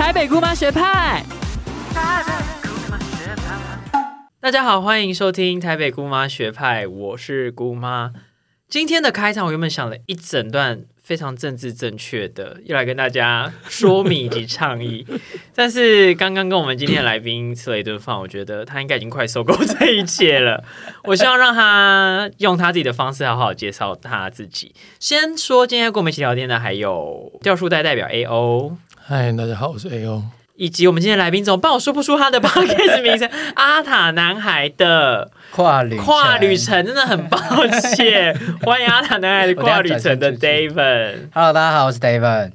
台北姑妈学派。大家好，欢迎收听台北姑妈学派，我是姑妈。今天的开场，我原本想了一整段非常政治正确的，要来跟大家说明以及倡议。但是刚刚跟我们今天的来宾吃了一顿饭，我觉得他应该已经快受够这一切了。我希望让他用他自己的方式好好介绍他自己。先说今天跟我们一起聊天的还有吊树代代表 A O。嗨，大家好，我是 A O。以及我们今天来宾总帮我说不出他的 podcast 名称，阿塔男孩的跨旅跨旅程，真的很抱歉。欢迎阿塔男孩的 跨旅程的 David。Hello，大家好，我是 David。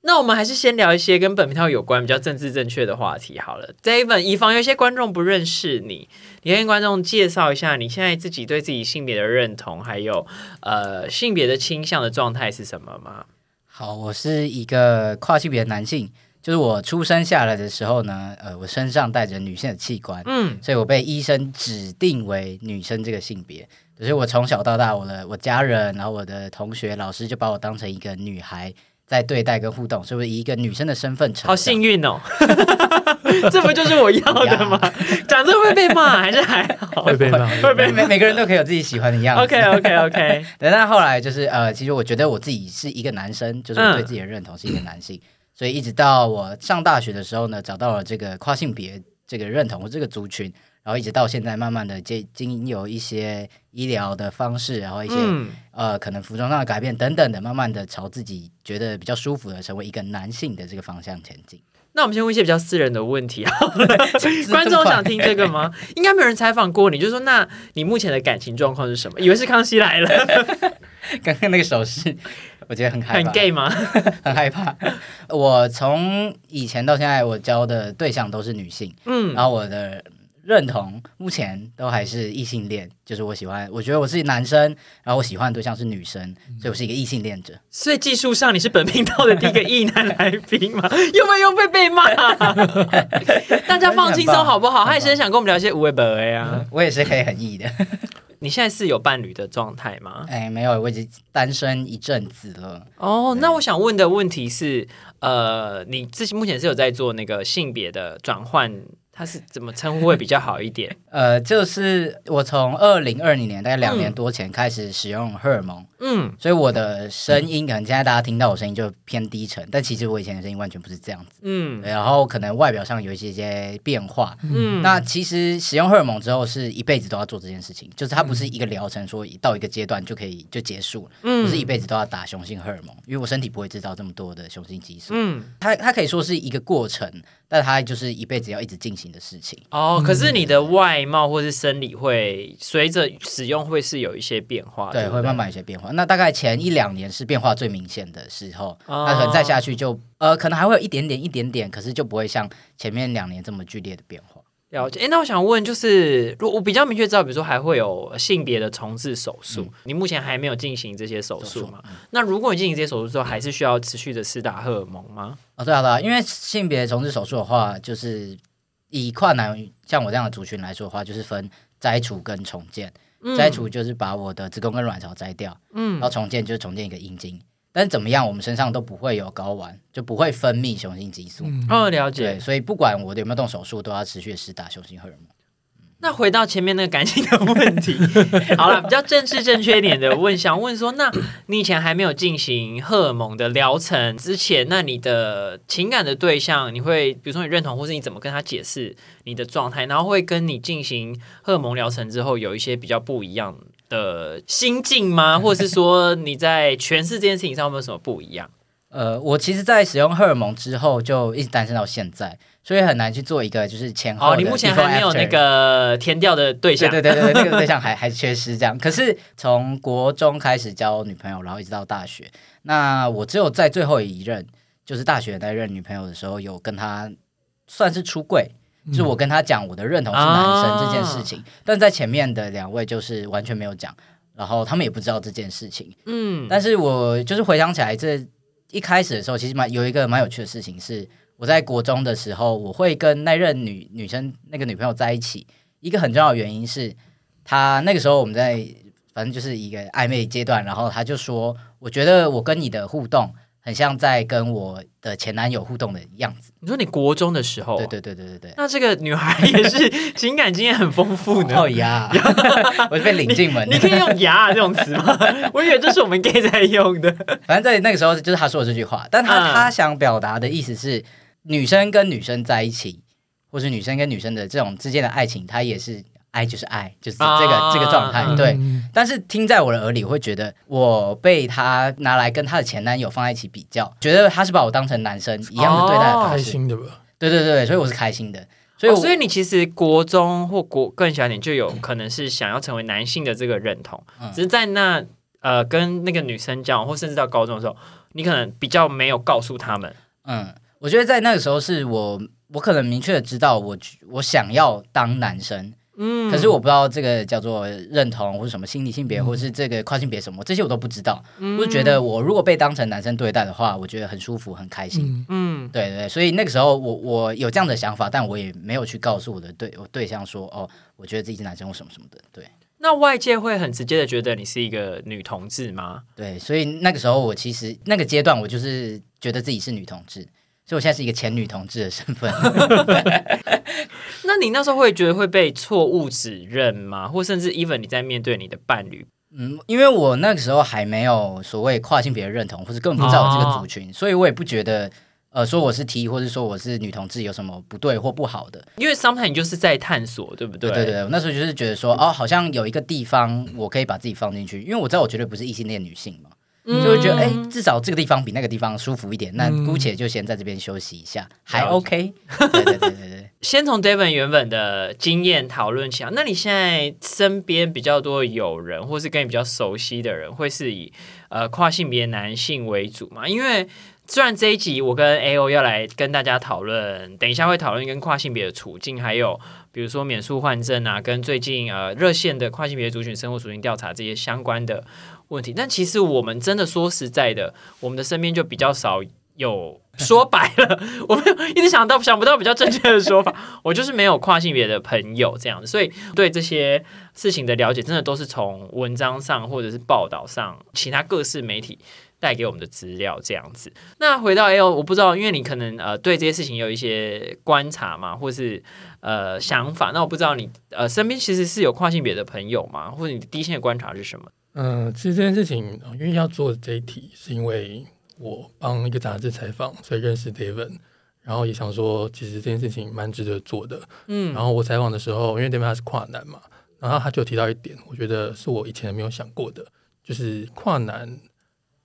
那我们还是先聊一些跟本票有关、比较政治正确的话题好了。David，以防有一些观众不认识你，你跟观众介绍一下你现在自己对自己性别的认同，还有呃性别的倾向的状态是什么吗？好，我是一个跨性别的男性。就是我出生下来的时候呢，呃，我身上带着女性的器官，嗯，所以我被医生指定为女生这个性别。可是我从小到大，我的我家人，然后我的同学、老师就把我当成一个女孩在对待跟互动，所以我以一个女生的身份成长。好幸运哦，这不就是我要的吗？讲这会被骂还是还好？会被骂，会被每每个人都可以有自己喜欢的样子。OK OK OK，对，但后来就是呃，其实我觉得我自己是一个男生，就是对自己的认同是一个男性，所以一直到我上大学的时候呢，找到了这个跨性别这个认同这个族群，然后一直到现在，慢慢的经经有一些医疗的方式，然后一些、嗯，呃可能服装上的改变等等的，慢慢的朝自己觉得比较舒服的成为一个男性的这个方向前进。那我们先问一些比较私人的问题好了，观众想听这个吗？应该没有人采访过你，就说那你目前的感情状况是什么？以为是康熙来了，刚刚那个手势，我觉得很害很怕，gay 吗？很害怕。我从以前到现在，我交的对象都是女性。嗯然后我的认同目前都还是异性恋，就是我喜欢，我觉得我是男生，然后我喜欢的对象是女生，所以我是一个异性恋者。所以技术上你是本频道的第一个异男来宾吗？又没有被被骂？大家放轻松好不好？他也是很想跟我们聊一些无为本 A 啊。我也是可以很异的，你现在是有伴侣的状态吗？哎，没有，我已经单身一阵子了。哦，那我想问的问题是，呃，你自己目前是有在做那个性别的转换，它是怎么称呼会比较好一点？呃，就是我从二零二零年大概两年多前开始使用荷尔蒙，嗯，所以我的声音可能现在大家听到我声音就偏低沉，但其实我以前的声音完全不是这样子。嗯。然后可能外表上有一些些变化，嗯，那其实使用荷尔蒙之后是一辈子都要做这件事情，就是它不是一个疗程，说到一个阶段就可以就结束了，嗯。不是一辈子都要打雄性荷尔蒙，因为我身体不会制造这么多的雄性激素，嗯。它它可以说是一个过程，但它就是一辈子要一直进行的事情。哦，可是你的外貌或是生理会随着使用会是有一些变化，对，不会慢慢有些变化。那大概前一两年是变化最明显的时候，哦那可能再下去就呃，可能还会有一点点、一点点，可是就不会像前面两年这么剧烈的变化。了解。哎，那我想问，就是如果我比较明确知道，比如说还会有性别的重置手术，你目前还没有进行这些手术嘛？那如果你进行这些手术之后，还是需要持续的施打荷尔蒙吗？哦，对啊，对啊，因为性别重置手术的话，就是以跨男像我这样的族群来说的话，就是分摘除跟重建。摘除就是把我的子宫跟卵巢摘掉，嗯然后重建就是重建一个阴茎。但是怎么样，我们身上都不会有睾丸，就不会分泌雄性激素。哦，了对，解。所以不管我有没有动手术，都要持续地施打雄性荷尔蒙。那回到前面那个感情的问题，好了，比较正式正确一点的问，想问说，那你以前还没有进行荷尔蒙的疗程之前，那你的情感的对象，你会比如说你认同，或是你怎么跟他解释你的状态，然后会跟你进行荷尔蒙疗程之后有一些比较不一样的心境吗？或者是说你在诠释这件事情上有没有什么不一样？呃，我其实，在使用荷尔蒙之后，就一直单身到现在，所以很难去做一个就是前后哦，你目前还没有那个填掉的对对象，对对对，那个对象还还缺失这样。可是从国中开始交女朋友，然后一直到大学，那我只有在最后一任，就是大学那任女朋友的时候，有跟她算是出柜，就是我跟她讲我的认同是男生这件事情，但在前面的两位就是完全没有讲，然后他们也不知道这件事情。嗯，但是我就是回想起来，这一开始的时候，其实蛮有一个蛮有趣的事情是，我在国中的时候，我会跟那任女女生那个女朋友在一起，一个很重要的原因是，她那个时候我们在反正就是一个暧昧阶段，然后她就说，我觉得我跟你的互动很像在跟我的前男友互动的样子。你说你国中的时候，对对对对对对。那这个女孩也是 情感经验很丰富的。哦呀，我就被领进门。你可以用“ 牙”这种词吗？我以为这是我们 gay 在用的。反正在那个时候，就是她说的这句话，但他、嗯他想表达的意思是，女生跟女生在一起，或是女生跟女生的这种之间的爱情，它也是爱就是爱，就是这个、啊这个状态。对，嗯但是听在我的耳里，我会觉得我被他拿来跟他的前男友放在一起比较，觉得他是把我当成男生一样的对待。开心的吧？对对对，所以我是开心的。所以、哦所以你其实国中或国更小一点就有可能是想要成为男性的这个认同，嗯只是在那呃跟那个女生交往，或甚至到高中的时候，你可能比较没有告诉他们。嗯，我觉得在那个时候是我我可能明确的知道我我想要当男生，嗯可是我不知道这个叫做认同或者什么心理性别，或是这个跨性别什么，这些我都不知道。我就觉得我如果被当成男生对待的话，我觉得很舒服很开心。嗯，嗯，对对，所以那个时候我我有这样的想法，但我也没有去告诉我的对我对象说哦，我觉得自己是男生或什么什么的。对那外界会很直接的觉得你是一个女同志吗？对，所以那个时候我其实那个阶段我就是觉得自己是女同志，所以我现在是一个前女同志的身份。那你那时候会觉得会被错误指认吗？或甚至 even 你在面对你的伴侣，嗯，因为我那个时候还没有所谓跨性别的认同，或者根本不知道我这个族群，所以我也不觉得呃说我是 T 或者说我是女同志有什么不对或不好的。因为 sometimes 你就是在探索，对不对？对对对，我那时候就是觉得说哦，好像有一个地方我可以把自己放进去，因为我知道我绝对不是异性恋女性嘛，嗯就会觉得哎，至少这个地方比那个地方舒服一点，那嗯姑且就先在这边休息一下，还 OK。对对对对对。先从 Devon 原本的经验讨论起啊。那你现在身边比较多的友人，或是跟你比较熟悉的人，会是以呃跨性别男性为主嘛？因为虽然这一集我跟 A O 要来跟大家讨论，等一下会讨论跟跨性别的处境，还有比如说免诉换证啊，跟最近呃热线的跨性别族群生活属性调查这些相关的问题。但其实我们真的说实在的，我们的身边就比较少有说白了，我没有一直想到想不到比较正确的说法，我就是没有跨性别的朋友这样子，所以对这些事情的了解，真的都是从文章上或者是报道上，其他各式媒体带给我们的资料这样子。那回到 L，我不知道，因为你可能呃对这些事情有一些观察嘛，或是呃想法，那我不知道你呃身边其实是有跨性别的朋友吗？或者你第一线的观察是什么？嗯，其实这件事情，呃因为要做这一题，是因为我帮一个杂志采访，所以认识 David，然后也想说，其实这件事情蛮值得做的。嗯然后我采访的时候，因为 David 他是跨男嘛，然后他就提到一点，我觉得是我以前没有想过的，就是跨男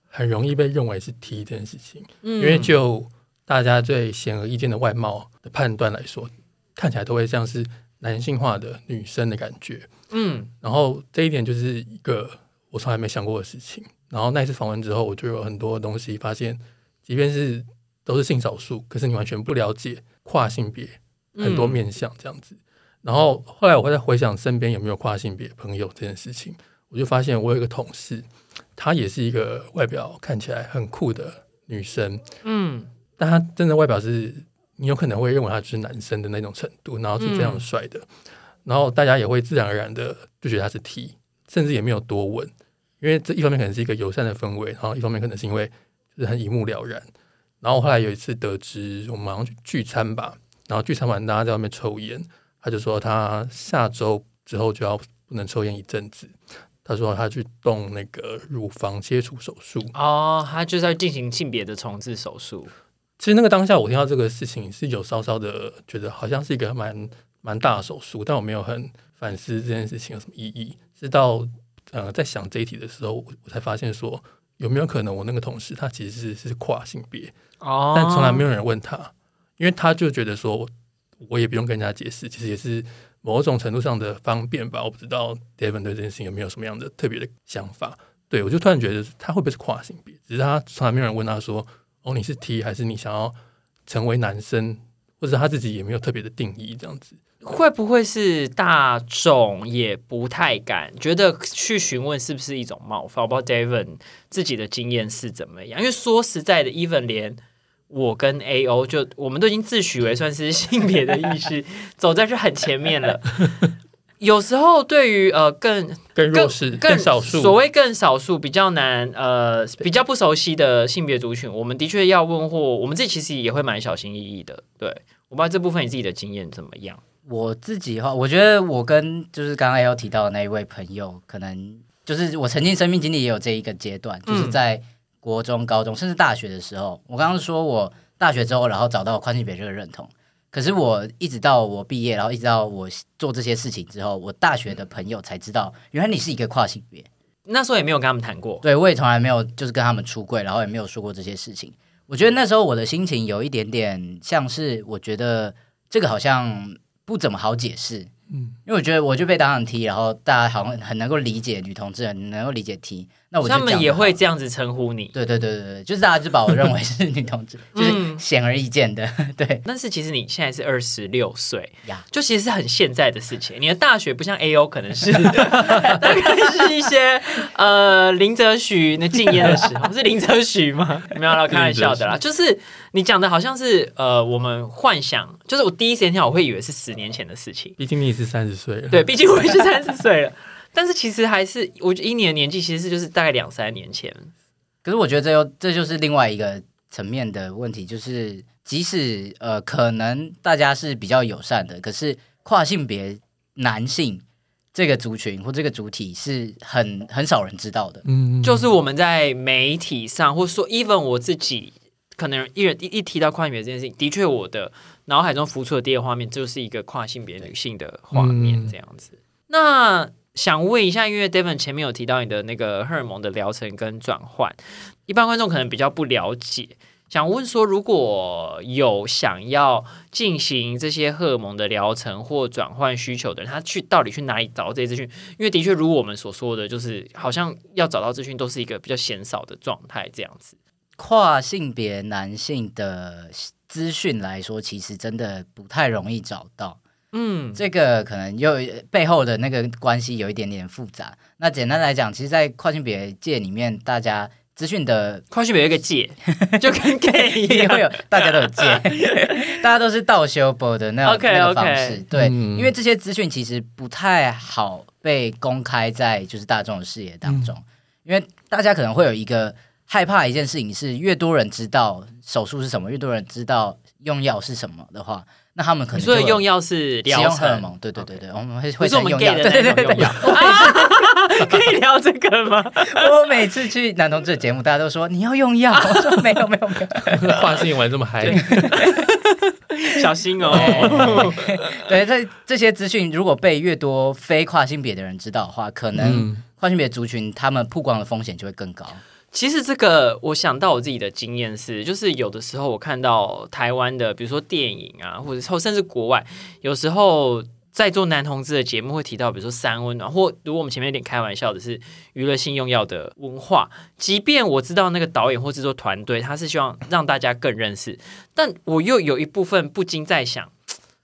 很容易被认为是 T 这件事情，嗯因为就大家最显而易见的外貌的判断来说，看起来都会像是男性化的女生的感觉。嗯然后这一点就是一个我从来没想过的事情。然后那一次访问之后，我就有很多东西发现，即便是都是性少数，可是你完全不了解跨性别很多面向这样子。然后后来我会在回想身边有没有跨性别朋友这件事情，我就发现我有一个同事，她也是一个外表看起来很酷的女生，嗯但她真的外表是你有可能会认为她就是男生的那种程度，然后是非常帅的，然后大家也会自然而然的就觉得她是 T，甚至也没有多问，因为这一方面可能是一个友善的氛围，然后一方面可能是因为就是很一目了然。然后后来有一次得知我们好像去聚餐吧，然后聚餐完大家在外面抽烟，他就说他下周之后就要不能抽烟一阵子。他说他去动那个乳房切除手术，哦，他就是要进行性别的重置手术。其实那个当下我听到这个事情是有稍稍的觉得好像是一个蛮蛮大的手术，但我没有很反思这件事情有什么意义。直到呃在想这一题的时候，我我才发现说有没有可能我那个同事他其实是是跨性别，哦，但从来没有人问他，因为他就觉得说我也不用跟人家解释，其实也是某种程度上的方便吧。我不知道 Devon 对这件事情有没有什么样的特别的想法。对我就突然觉得他会不会是跨性别？只是他从来没有人问他说哦你是 T 还是你想要成为男生，或者他自己也没有特别的定义这样子。会不会是大众也不太敢觉得去询问是不是一种冒犯？我不知道 David 自己的经验是怎么样，因为说实在的，even 连我跟 A O 就我们都已经自诩为算是性别的意识走在是很前面了。有时候对于呃更更弱势、更更少数，所谓更少数比较难呃比较不熟悉的性别族群，我们的确要问或我们自己其实也会蛮小心翼翼的。对我不知道这部分你自己的经验怎么样？我自己的话，我觉得我跟就是刚刚要提到的那一位朋友，可能就是我曾经生命经历也有这一个阶段，嗯就是在国中、高中甚至大学的时候，我刚刚说我大学之后，然后找到宽性别这个认同。可是我一直到我毕业，然后一直到我做这些事情之后，我大学的朋友才知道，原来你是一个跨性别。那时候也没有跟他们谈过。对我也从来没有就是跟他们出柜，然后也没有说过这些事情。我觉得那时候我的心情有一点点像是，我觉得这个好像不怎么好解释，嗯，因为我觉得我就被当成 T，然后大家好像很能够理解女同志，很能够理解 T，那我就他们也会这样子称呼你，对对对对对，就是大家就把我认为是女同志，就是嗯显而易见的，对但是其实你现在是二十六岁呀。就其实是很现在的事情。你的大学不像 A O，可能是 大概是一些呃林则徐那禁烟的时候，是林则徐吗？没有啦，开玩笑的啦。就是你讲的好像是呃我们幻想，就是我第一时间听到我会以为是十年前的事情。毕竟你也是三十岁了，对，毕竟我也是三十岁了，但是其实还是我觉得一年的年纪其实是就是大概两三年前。可是我觉得这又这就是另外一个层面的问题，就是即使呃可能大家是比较友善的，可是跨性别男性这个族群或这个主体是很很少人知道的。嗯，就是我们在媒体上，或者说 even 我自己，可能一人一一提到跨性别这件事情，的确我的脑海中浮出的第一个画面就是一个跨性别女性的画面嗯这样子。那想问一下，因为 Devon 前面有提到你的那个荷尔蒙的疗程跟转换，一般观众可能比较不了解。想问说，如果有想要进行这些荷尔蒙的疗程或转换需求的人，他去到底去哪里找这些资讯？因为的确，如我们所说的，就是好像要找到资讯都是一个比较鲜少的状态，这样子。跨性别男性的资讯来说，其实真的不太容易找到。嗯，这个可能又背后的那个关系有一点点复杂。那简单来讲，其实，在跨性别界里面，大家资讯的跨性别有一个界，就跟 gay 一也会。有，大家都有界，大家都是倒修博的那种 OK，OK 那个方式。对，嗯因为这些资讯其实不太好被公开在就是大众的视野当中，因为大家可能会有一个害怕一件事情是，越多人知道手术是什么，越多人知道用药是什么的话，那他们可能所以用药是使用荷尔蒙，对对对对，我们会会是我们会用 gay 药，的对对对对那种用药。可以聊这个吗？我每次去男同志的节目，大家都说你要用药，我说没有没有没有，话性玩这么嗨，小心哦。对，这这些资讯如果被越多非跨性别的人知道的话，可能嗯，跨性别族群他们曝光的风险就会更高。其实这个，我想到我自己的经验是，就是有的时候我看到台湾的，比如说电影啊，或者甚至国外，有时候在做男同志的节目会提到，比如说三温暖，或如果我们前面有点开玩笑的是娱乐性用药的文化，即便我知道那个导演或制作团队他是希望让大家更认识，但我又有一部分不禁在想，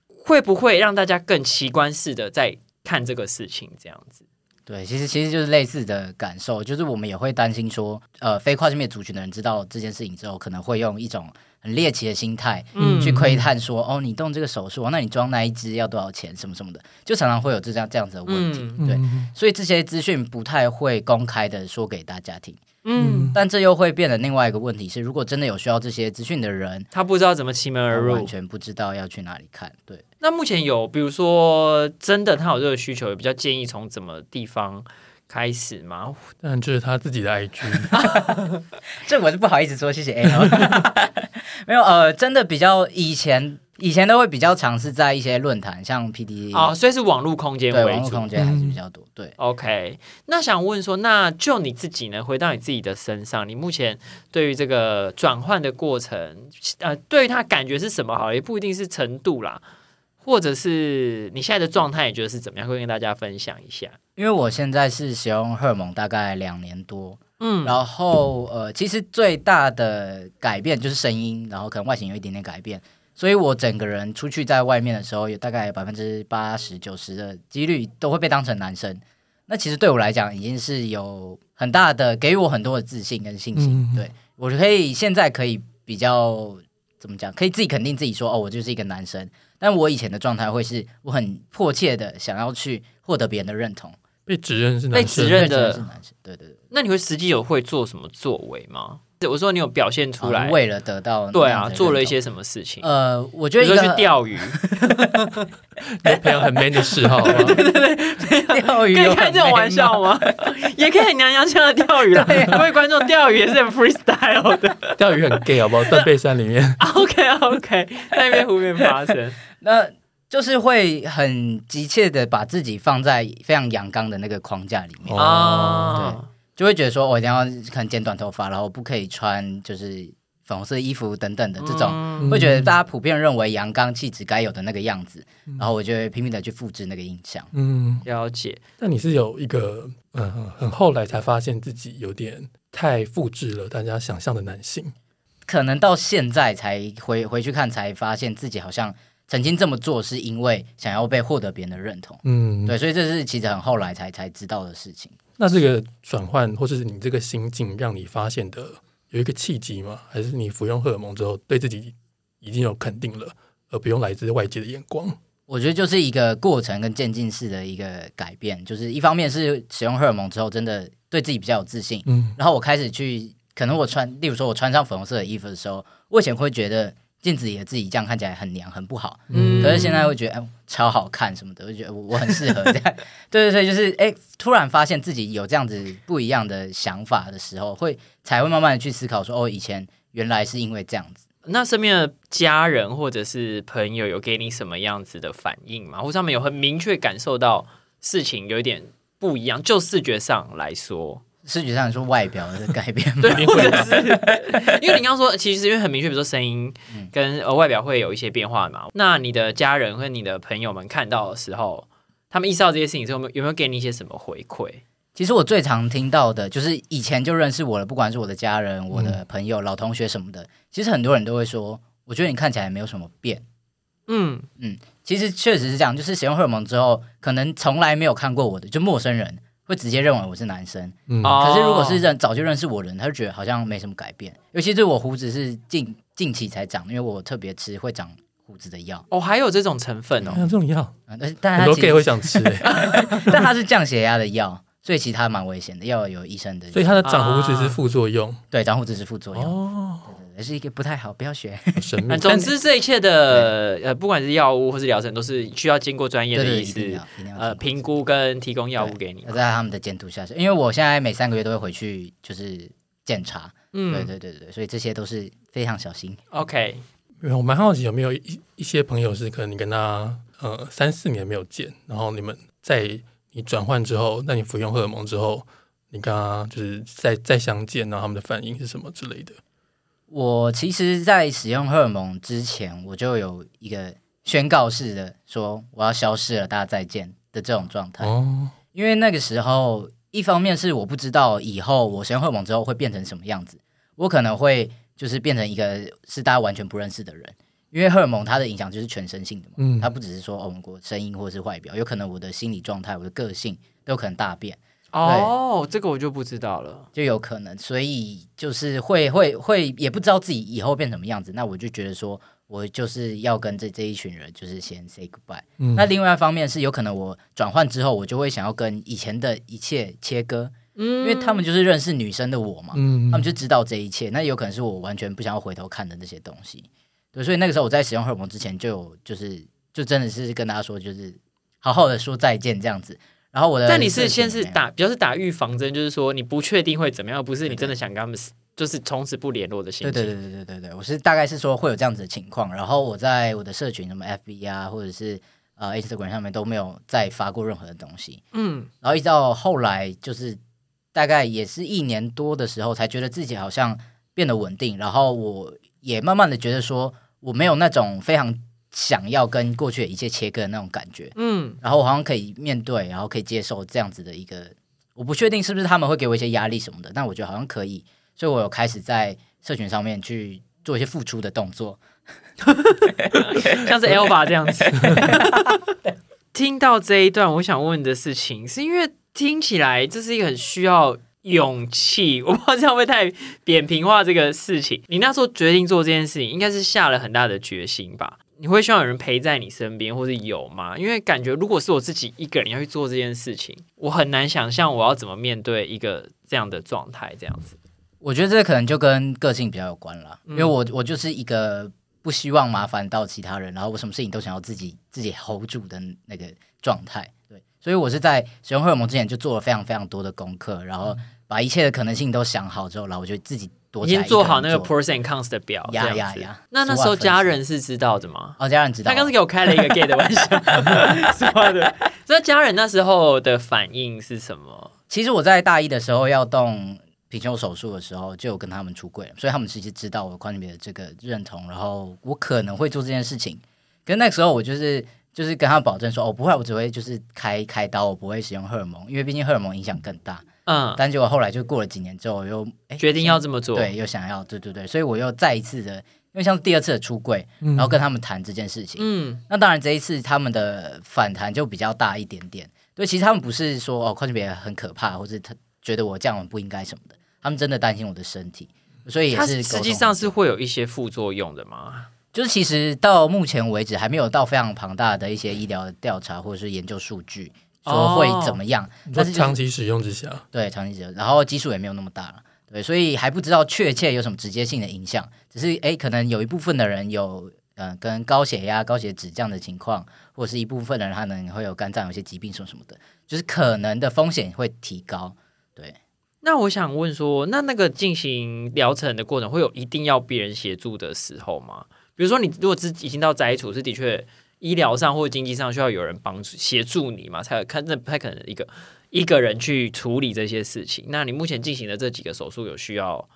会不会让大家更奇观式的在看这个事情，这样子。对，其实其实就是类似的感受，就是我们也会担心说，呃，非跨性别族群的人知道这件事情之后，可能会用一种很猎奇的心态嗯去窥探说，哦，你动这个手术，那你装那一支要多少钱，什么什么的，就常常会有这样这样子的问题。嗯对，嗯所以这些资讯不太会公开的说给大家听。嗯，但这又会变得另外一个问题是，如果真的有需要这些资讯的人，他不知道怎么其门而入，完全不知道要去哪里看。对，那目前有，比如说真的他有这个需求，也比较建议从怎么地方开始吗？但就是他自己的 IG，这我是不好意思说，谢谢 A 没有，呃，真的比较以前以前都会比较尝试在一些论坛，像 PDE 哦，所以是网络空间为主网络空。间还是比较多。对，OK，那想问说，那就你自己呢？回到你自己的身上，你目前对于这个转换的过程，呃，对于他感觉是什么？好了，也不一定是程度啦，或者是你现在的状态，你觉得是怎么样？会跟大家分享一下。因为我现在是使用荷尔蒙大概两年多，嗯，然后呃，其实最大的改变就是声音，然后可能外形有一点点改变，所以我整个人出去在外面的时候，有大概百分之八十九十的几率都会被当成男生。那其实对我来讲，已经是有很大的给予我很多的自信跟信心。嗯对我可以现在可以比较怎么讲，可以自己肯定自己说哦，我就是一个男生。但我以前的状态会是我很迫切的想要去获得别人的认同，被指认是被男生，指认的男生，对对对，那你会实际有会做什么作为吗？我说你有表现出来，哦为了得到对啊，做了一些什么事情？呃，我觉得一个去钓鱼，有朋友很 man 的嗜好，对对对 钓鱼可以开这种玩笑吗？也可以很娘娘腔的钓鱼啦。各位观众，钓鱼也是很 freestyle 的。钓鱼很 gay 好不好？断背山里面，OK OK，在那边湖面发生。那就是会很急切的把自己放在非常阳刚的那个框架里面，哦啊，就会觉得说我一定要可能剪短头发，然后不可以穿就是粉红色衣服等等的这种，嗯会觉得大家普遍认为阳刚气质该有的那个样子，然后我就会拼命的去复制那个印象。嗯，了解。那你是有一个嗯很后来才发现自己有点太复制了大家想象的男性，可能到现在才回回去看，才发现自己好像曾经这么做，是因为想要被获得别人的认同。嗯，对，所以这是其实很后来才才知道的事情。那这个转换或者是你这个心境，让你发现的有一个契机吗？还是你服用荷尔蒙之后对自己已经有肯定了，而不用来自外界的眼光？我觉得就是一个过程跟渐进式的一个改变，就是一方面是使用荷尔蒙之后，真的对自己比较有自信，嗯然后我开始去，可能我穿，例如说我穿上粉红色的衣服的时候，我以前会觉得镜子里的自己这样看起来很娘很不好，嗯可是现在会觉得哎超好看什么的，我觉得我我很适合这样，对对对，就是哎突然发现自己有这样子不一样的想法的时候，会才会慢慢的去思考说哦以前原来是因为这样子。那身边的家人或者是朋友有给你什么样子的反应吗？或者他们有很明确感受到事情有一点不一样？就视觉上来说，视觉上说外表的改变吗，对，或者是因为你刚刚说，其实因为很明确，比如说声音嗯跟呃外表会有一些变化嘛。那你的家人和你的朋友们看到的时候，他们意识到这些事情之后，有没有有没有给你一些什么回馈？其实我最常听到的就是以前就认识我的，不管是我的家人、我的朋友、老同学什么的，其实很多人都会说，我觉得你看起来没有什么变。嗯嗯，其实确实是这样，就是使用荷尔蒙之后，可能从来没有看过我的，就陌生人会直接认为我是男生。可是如果是认早就认识我的人，他就觉得好像没什么改变。尤其是我胡子是近近期才长，因为我特别吃会长胡子的药。哦，还有这种成分哦还。有这种药，嗯，但是但很多其 gay 实会想吃、欸，但它是降血压的药，所以其实它蛮危险的，要有医生的。所以它的长胡子是副作用对长胡子是副作用，哦，对是一个不太好，不要学。神秘啊。总之，这一切的呃，不管是药物或是疗程，都是需要经过专业的医师评估跟提供药物给你要。在他们的监督下，因为我现在每三个月都会回去就是检查，嗯对对对对，所以这些都是非常小心。，OK，我蛮好奇有没有一一些朋友是可能你跟他呃三四年没有见，然后你们在你转换之后，那你服用荷尔蒙之后，你跟他就是再再相见，然后他们的反应是什么之类的？我其实，在使用荷尔蒙之前，我就有一个宣告式的说我要消失了，大家再见的这种状态。哦，因为那个时候，一方面是我不知道以后我使用荷尔蒙之后会变成什么样子，我可能会就是变成一个是大家完全不认识的人。因为荷尔蒙它的影响就是全身性的嘛，嗯它不只是说哦我声音或者是外表，有可能我的心理状态、我的个性都有可能大变。哦，这个我就不知道了。就有可能，所以就是会会会也不知道自己以后变什么样子，那我就觉得说我就是要跟这这一群人就是先 say goodbye。嗯那另外一方面是有可能我转换之后，我就会想要跟以前的一切切割，嗯因为他们就是认识女生的我嘛，嗯他们就知道这一切，那有可能是我完全不想要回头看的那些东西。对，所以那个时候我在使用荷尔蒙之前就有就是就真的是跟大家说就是好好的说再见这样子。然后我的但你是先是打，比较是打预防针，就是说你不确定会怎么样，不是你真的想跟他们就是从此不联络的心情。对对对对对对对，我是大概是说会有这样子的情况，然后我在我的社群什么 FB 啊，或者是呃 Instagram 上面都没有再发过任何的东西，嗯，然后一直到后来就是大概也是一年多的时候，才觉得自己好像变得稳定，然后我也慢慢的觉得说我没有那种非常想要跟过去的一切切割的那种感觉，嗯，然后我好像可以面对，然后可以接受这样子的一个，我不确定是不是他们会给我一些压力什么的，但我觉得好像可以，所以我有开始在社群上面去做一些付出的动作。像是 Elva 这样子。听到这一段，我想问的事情，是因为听起来这是一个很需要勇气，我不知道这样会不会太扁平化这个事情。你那时候决定做这件事情，应该是下了很大的决心吧？你会希望有人陪在你身边，或是有吗？因为感觉如果是我自己一个人要去做这件事情，我很难想象我要怎么面对一个这样的状态，这样子。我觉得这可能就跟个性比较有关了，嗯因为我我就是一个不希望麻烦到其他人，然后我什么事情都想要自己自己 hold 住的那个状态。对，所以我是在使用荷尔蒙之前就做了非常非常多的功课，然后把一切的可能性都想好之后，然后我就自己躲已经做好那个做 pros and cons 的表，呀呀呀那那时候家人是知道的吗？哦，家人知道啊，他刚是给我开了一个 gay 的玩笑，是吗的？那家人那时候的反应是什么？其实我在大一的时候要动平胸手术的时候，就有跟他们出柜了，所以他们其实知道我跨性别的这个认同，然后我可能会做这件事情。可是那个时候我就是就是跟他们保证说，哦，不会，我只会就是开开刀，我不会使用荷尔蒙，因为毕竟荷尔蒙影响更大。嗯，但结果后来就过了几年之后，我又哎决定要这么做。对，又想要对对对，所以我又再一次的，因为像第二次的出柜，嗯然后跟他们谈这件事情。嗯，那当然，这一次他们的反弹就比较大一点点。对，其实他们不是说哦，跨性别很可怕，或者他觉得我这样不应该什么的，他们真的担心我的身体，所以也它是实际上是会有一些副作用的嘛？就是其实到目前为止还没有到非常庞大的一些医疗的调查或者是研究数据说会怎么样，你说但是就是长期使用之下，对长期使用，然后基数也没有那么大了。对，所以还不知道确切有什么直接性的影响，只是诶，可能有一部分的人有呃跟高血压、高血脂这样的情况，或者是一部分的人他可能会有肝脏有些疾病什么什么的，就是可能的风险会提高。对，那我想问说，那那个进行疗程的过程会有一定要别人协助的时候吗？比如说，你如果是已经到摘除，是的确医疗上或经济上需要有人帮助协助你嘛，才有看那不太可能一个一个人去处理这些事情。那你目前进行的这几个手术有需要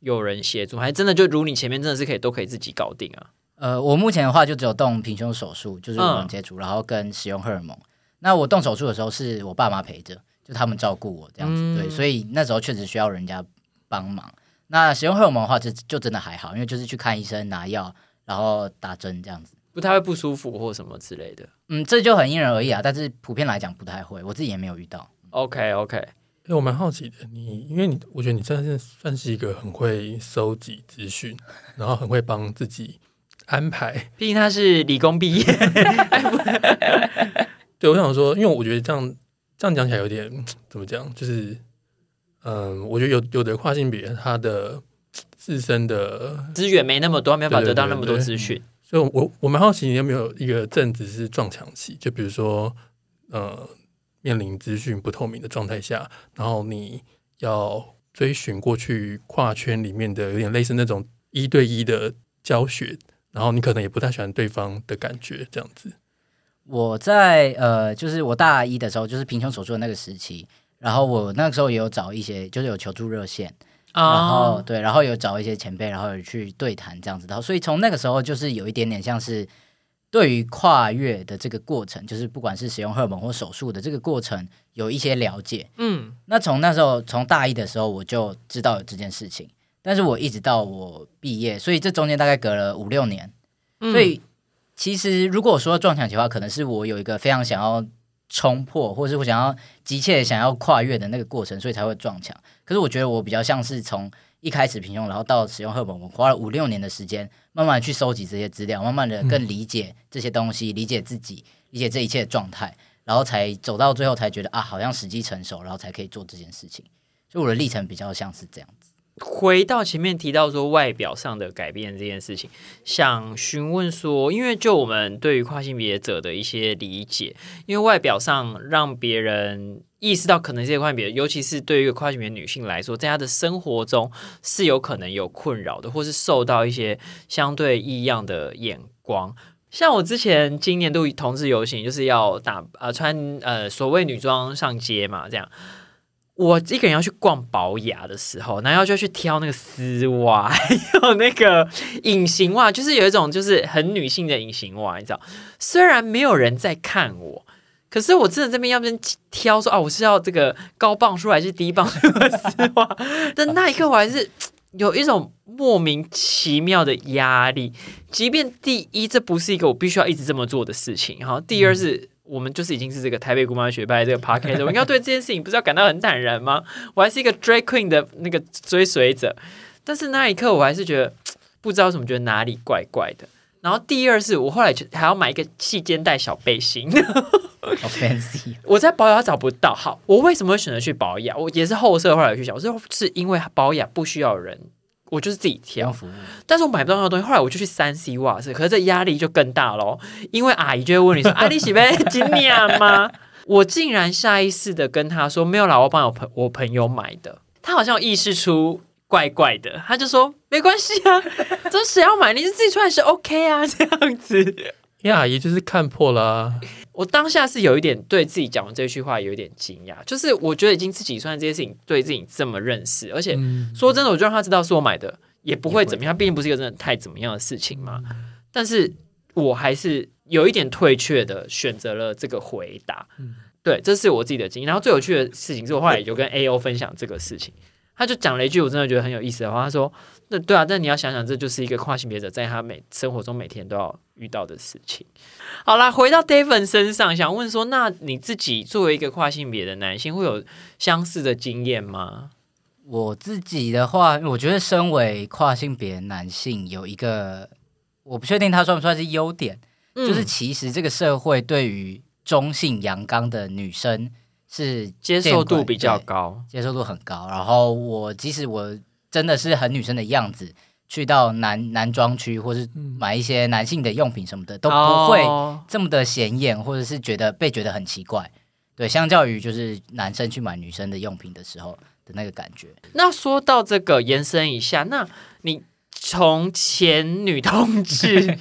有人协助，还真的就如你前面真的是可以都可以自己搞定啊？呃，我目前的话就只有动平胸手术，就是无人接触，然后跟使用荷尔蒙。那我动手术的时候是我爸妈陪着，就他们照顾我这样子，嗯对，所以那时候确实需要人家帮忙。那使用荷尔蒙的话，就就真的还好，因为就是去看医生拿药，然后打针这样子。不太会不舒服或什么之类的。嗯，这就很因人而异啊，但是普遍来讲不太会，我自己也没有遇到。OK OK，哎，我蛮好奇的，你因为你我觉得你真的是算是一个很会收集资讯，然后很会帮自己安排。毕竟他是理工毕业，对，我想说，因为我觉得这样这样讲起来有点怎么讲，就是嗯，我觉得有有的跨性别他的自身的，资源没那么多，没办法得到那么多资讯。所以我我蛮好奇你有没有一个阵子是撞墙期，就比如说呃，面临资讯不透明的状态下，然后你要追寻过去跨圈里面的有点类似那种一对一的教学，然后你可能也不太喜欢对方的感觉，这样子。我在呃，就是我大一的时候，就是贫穷手术的那个时期，然后我那个时候也有找一些，就是有求助热线，然后啊，对，然后有找一些前辈，然后有去对谈这样子，然后所以从那个时候就是有一点点像是对于跨越的这个过程，就是不管是使用荷尔蒙或手术的这个过程，有一些了解。嗯，那从那时候从大一的时候我就知道有这件事情，但是我一直到我毕业，所以这中间大概隔了五六年，嗯。所以其实如果我说撞墙期的话，可能是我有一个非常想要冲破，或者是我想要急切地想要跨越的那个过程，所以才会撞墙。可是我觉得我比较像是从一开始平庸，然后到使用荷尔蒙，我花了五六年的时间，慢慢去收集这些资料，慢慢的更理解这些东西，理解自己，理解这一切的状态，然后才走到最后，才觉得啊，好像时机成熟，然后才可以做这件事情。所以我的历程比较像是这样子。回到前面提到说外表上的改变这件事情，想询问说，因为就我们对于跨性别者的一些理解，因为外表上让别人意识到可能这些跨性别，尤其是对于一个跨性别女性来说，在她的生活中是有可能有困扰的，或是受到一些相对异样的眼光。像我之前今年度同志游行，就是要打呃穿呃所谓女装上街嘛，这样。我一个人要去逛宝雅的时候，然后就去挑那个丝袜，还有那个隐形袜，就是有一种就是很女性的隐形袜，你知道？虽然没有人在看我，可是我真的这边要不然挑说啊，我是要这个高磅数还是低磅数的丝袜？但那一刻我还是有一种莫名其妙的压力。即便第一，这不是一个我必须要一直这么做的事情，然后第二是。我们就是已经是这个台北姑妈学派这个 p a r k 我应该对这件事情不是要感到很坦然吗？我还是一个 Drag Queen 的那个追随者，但是那一刻我还是觉得 不知道怎么觉得哪里怪怪的。然后第二是我后来就还要买一个细肩带小背心，好 fancy，我在保雅找不到。好，我为什么会选择去保雅？我也是后设后来去想，我说是因为保雅不需要人，我就是自己挑。但是我买不到那个东西，后来我就去三 C 袜子，可是这压力就更大咯，因为阿姨就会问你说：“啊，你喜欢今年吗？” 我竟然下意识的跟他说：“没有啦，我帮我朋我朋友买的。”他好像有意识出怪怪的，他就说：“没关系啊，这谁要买，你自己出来是 OK 啊，这样子。”因为阿姨就是看破了、啊，我当下是有一点对自己讲完这句话有一点惊讶，就是我觉得已经自己算这些事情对自己这么认识，而且嗯，说真的，我就让他知道是我买的，也不会怎么样，毕竟不是一个真的太怎么样的事情嘛。但是我还是有一点退却的，选择了这个回答。对，这是我自己的经验。然后最有趣的事情是我后来也就跟 A O 分享这个事情，他就讲了一句我真的觉得很有意思的话，他说：“那对啊，但你要想想，这就是一个跨性别者在他每生活中每天都要遇到的事情。”好啦，回到 David 身上，想问说，那你自己作为一个跨性别的男性，会有相似的经验吗？我自己的话，我觉得身为跨性别男性，有一个我不确定他算不算是优点，就是其实这个社会对于中性阳刚的女生是接受度比较高。接受度很高。然后我即使我真的是很女生的样子，去到男男装区或是买一些男性的用品什么的，都不会哦这么的显眼，或者是觉得被觉得很奇怪。对，相较于就是男生去买女生的用品的时候的那个感觉，那说到这个，延伸一下，那你从前女同志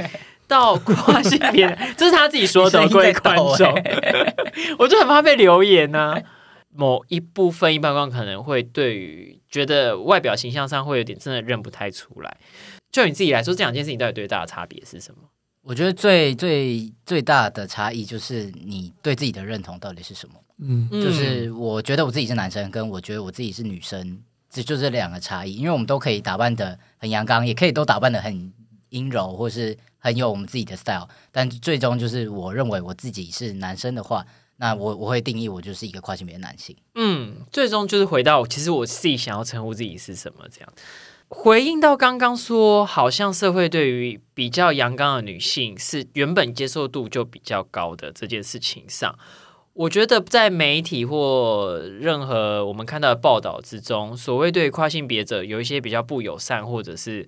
到跨性别，这是他自己说的，你声音各位观众。欸，我就很怕被留言呢、某一部分一般观众可能会对于觉得外表形象上会有点真的认不太出来。就你自己来说，这两件事情到底最大的差别是什么？我觉得最最最大的差异就是你对自己的认同到底是什么。嗯，就是我觉得我自己是男生，跟我觉得我自己是女生，这就这两个差异。因为我们都可以打扮的很阳刚，也可以都打扮的很阴柔，或是很有我们自己的 style。但最终就是我认为我自己是男生的话，那我我会定义我就是一个跨性别男性。嗯，最终就是回到，其实我自己想要称呼自己是什么这样。回应到刚刚说，好像社会对于比较阳刚的女性是原本接受度就比较高的这件事情上，我觉得在媒体或任何我们看到的报道之中，所谓对跨性别者有一些比较不友善或者是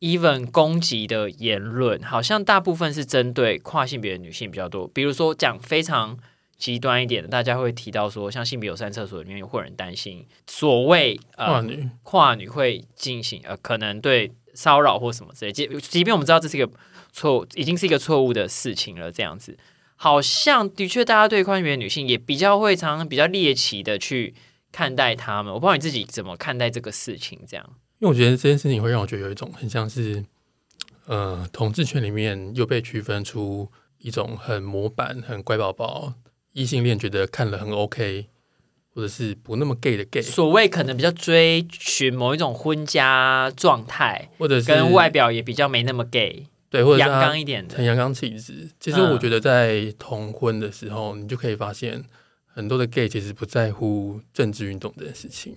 even 攻击的言论，好像大部分是针对跨性别的女性比较多。比如说讲非常极端一点的，大家会提到说，像性别友善厕所里面会有人担心所谓呃跨女，跨女会进行呃可能对骚扰或什么之类，即即便我们知道这是一个错误，已经是一个错误的事情了，这样子，好像的确大家对跨性别女性也比较会常常比较猎奇的去看待他们。我不知道你自己怎么看待这个事情，这样。因为我觉得这件事情会让我觉得有一种很像是，呃，统治圈里面又被区分出一种很模板、很乖宝宝，异性恋觉得看了很 OK，或者是不那么 gay 的 gay，所谓可能比较追寻某一种婚家状态，或者是跟外表也比较没那么 gay，对，或者是阳他刚一点的。很阳刚气质。其实嗯我觉得在同婚的时候，你就可以发现很多的 gay 其实不在乎政治运动这件事情，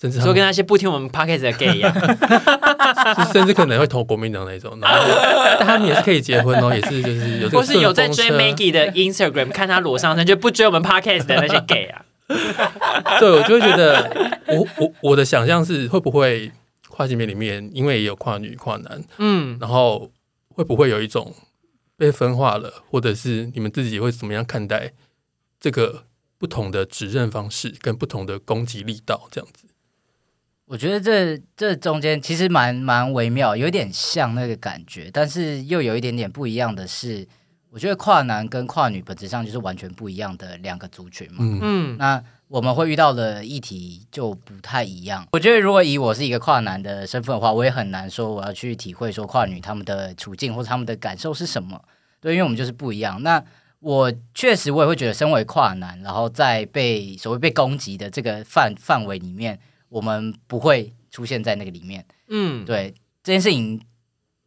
甚至说跟那些不听我们 podcast 的 gay 一样，就甚至可能会投国民党那种，然后 但他们也是可以结婚哦，也是就是有这个或是有在追 Maggie 的 Instagram 看她裸上身，就不追我们 podcast 的那些 gay 啊。对，我就会觉得，我我我的想象是会不会跨性别里面，因为也有跨女跨男，嗯，然后会不会有一种被分化了，或者是你们自己会怎么样看待这个不同的指认方式跟不同的攻击力道这样子？我觉得这这中间其实蛮蛮微妙，有点像那个感觉，但是又有一点点不一样的是，我觉得跨男跟跨女本质上就是完全不一样的两个族群嘛。嗯嗯，那我们会遇到的议题就不太一样。我觉得如果以我是一个跨男的身份的话，我也很难说我要去体会说跨女他们的处境或者他们的感受是什么。对，因为我们就是不一样。那我确实我也会觉得，身为跨男，然后在被所谓被攻击的这个范范围里面，我们不会出现在那个里面。嗯，对这件事情，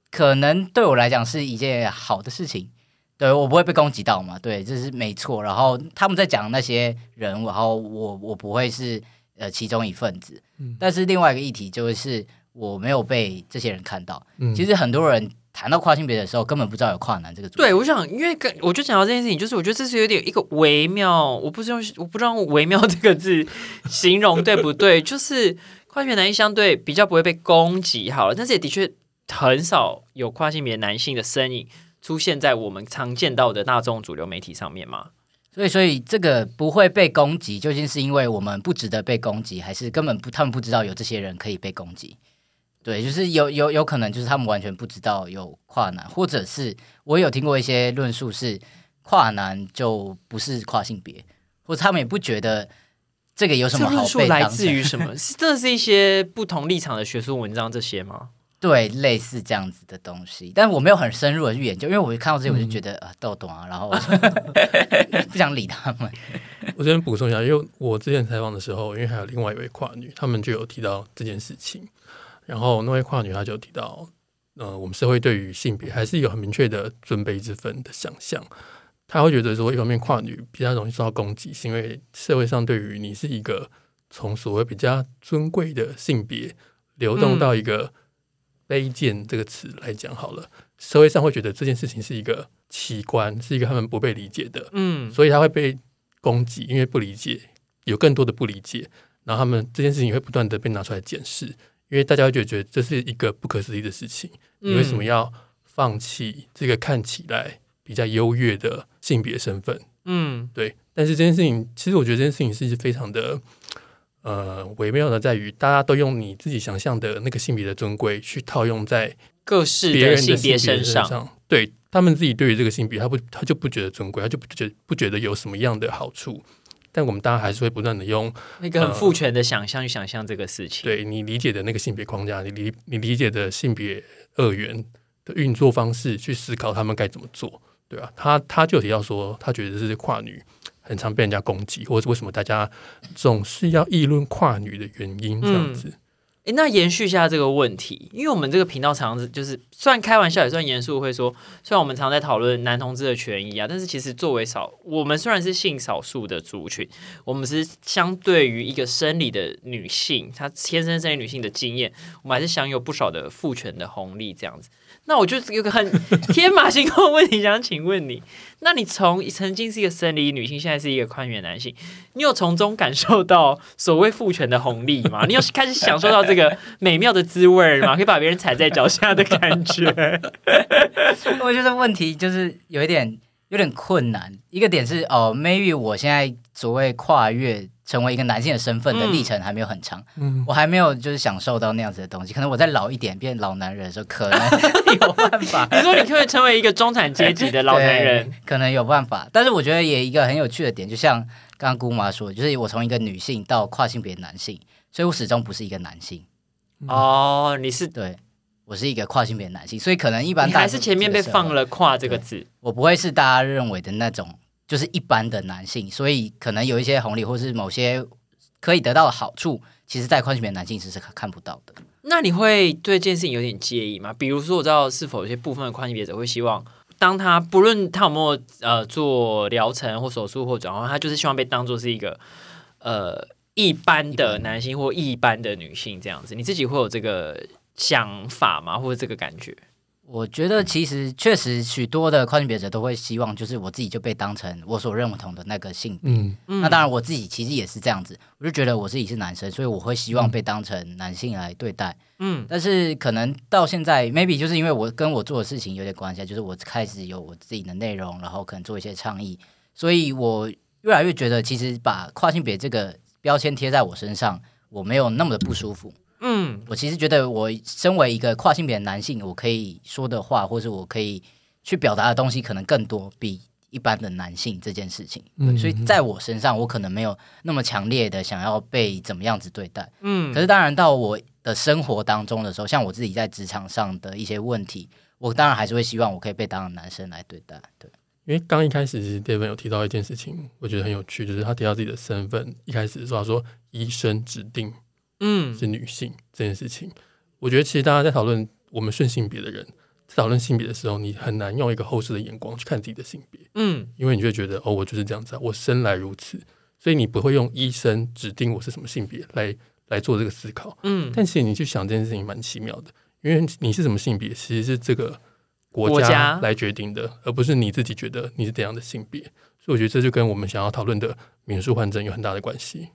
可能对我来讲是一件好的事情。对我不会被攻击到嘛，对，这是没错。然后他们在讲那些人，然后我我不会是呃其中一份子。嗯但是另外一个议题就是我没有被这些人看到。嗯其实很多人谈到跨性别的时候，根本不知道有跨男这个组。对，我想，因为跟我就讲到这件事情，就是我觉得这是有点一个微妙，我不知道我不知道用“微妙”这个字形容对不对？就是跨性别男性相对比较不会被攻击好了，但是也的确很少有跨性别男性的身影出现在我们常见到的大众主流媒体上面嘛。所以，所以这个不会被攻击，究竟是因为我们不值得被攻击，还是根本不他们不知道有这些人可以被攻击？对，就是有有有可能就是他们完全不知道有跨男，或者是我有听过一些论述是跨男就不是跨性别，或者他们也不觉得这个有什这么好论述来自于什么？是真的是一些不同立场的学术文章这些吗？对类似这样子的东西，但我没有很深入的去研究，因为我看到这些我就觉得、啊豆懂啊，然后 不想理他们。我这边补充一下，因为我之前采访的时候，因为还有另外一位跨女，他们就有提到这件事情。然后那位跨女她就提到，呃，我们社会对于性别还是有很明确的尊卑之分的想象。她会觉得说，一方面跨女比较容易受到攻击，是因为社会上对于你是一个从所谓比较尊贵的性别流动到一个卑贱这个词来讲好了，社会上会觉得这件事情是一个奇观，是一个他们不被理解的。嗯，所以他会被攻击，因为不理解，有更多的不理解，然后他们这件事情会不断的被拿出来检视，因为大家就觉得这是一个不可思议的事情，你为什么要放弃这个看起来比较优越的性别身份？嗯？对，但是这件事情，其实我觉得这件事情是非常的。呃，微妙的在于，大家都用你自己想象的那个性别的尊贵去套用在各式别人的性别身上，上，对他们自己对于这个性别，他不他就不觉得尊贵，他就不觉不觉得有什么样的好处。但我们大家还是会不断的用那个很父权的想象去想象这个事情。对你理解的那个性别框架，你理你理解的性别二元的运作方式去思考他们该怎么做，对吧、他他就有提到说，他觉得这是跨女很常被人家攻击，或者是为什么大家总是要议论跨女的原因这样子。诶，那延续一下这个问题，因为我们这个频道常常就是虽然开玩笑也算严肃，会说虽然我们常在讨论男同志的权益啊，但是其实作为少，我们虽然是性少数的族群，我们是相对于一个生理的女性，她天生生理女性的经验，我们还是享有不少的父权的红利这样子。那我就有个很 天马行空的问题想请问你，那你从曾经是一个生理女性，现在是一个宽远男性，你有从中感受到所谓父权的红利吗？你有开始享受到这个美妙的滋味儿吗？可以把别人踩在脚下的感觉？我觉得问题就是有一点有点困难。一个点是哦，maybe 我现在所谓跨越成为一个男性的身份的历程还没有很长，嗯，我还没有就是享受到那样子的东西。可能我再老一点，变老男人的时候，可能有办法。你说你可以成为一个中产阶级的老男人，可能有办法。但是我觉得也一个很有趣的点，就像刚刚姑妈说，就是我从一个女性到跨性别男性，所以我始终不是一个男性。哦，你是对我是一个跨性别男性，所以可能一般你大还是前面被放了。了“跨”这个字，我不会是大家认为的那种，就是一般的男性，所以可能有一些红利或是某些可以得到的好处，其实在跨性别男性是是看不到的。那你会对这件事情有点介意吗？比如说，我知道是否有些部分的跨性别者会希望，当他不论他有没有呃做疗程或手术或转换，他就是希望被当做是一个呃一般的男性或一般的女性这样子。你自己会有这个想法吗？或者这个感觉？我觉得其实确实许多的跨性别者都会希望，就是我自己就被当成我所认同的那个性别。那当然，我自己其实也是这样子，我就觉得我自己是男生，所以我会希望被当成男性来对待。嗯但是可能到现在，maybe 就是因为我跟我做的事情有点关系啊，就是我开始有我自己的内容，然后可能做一些倡议，所以我越来越觉得，其实把跨性别这个标签贴在我身上，我没有那么的不舒服。嗯我其实觉得，我身为一个跨性别的男性，我可以说的话，或是我可以去表达的东西，可能更多，比一般的男性这件事情。对嗯所以在我身上，我可能没有那么强烈的想要被怎么样子对待。嗯可是当然到我的生活当中的时候，像我自己在职场上的一些问题，我当然还是会希望我可以被当成男生来对待。对，因为刚一开始 David 有提到一件事情，我觉得很有趣，就是他提到自己的身份，一开始说他说医生指定嗯是女性这件事情，我觉得其实大家在讨论我们顺性别的人，在讨论性别的时候，你很难用一个后世的眼光去看自己的性别，嗯因为你就会觉得哦，我就是这样子啊，我生来如此，所以你不会用医生指定我是什么性别来来做这个思考。嗯，但其实你去想这件事情蛮奇妙的，因为你是什么性别，其实是这个国国家家来决定的，而不是你自己觉得你是怎样的性别。所以我觉得这就跟我们想要讨论的免术换证有很大的关系。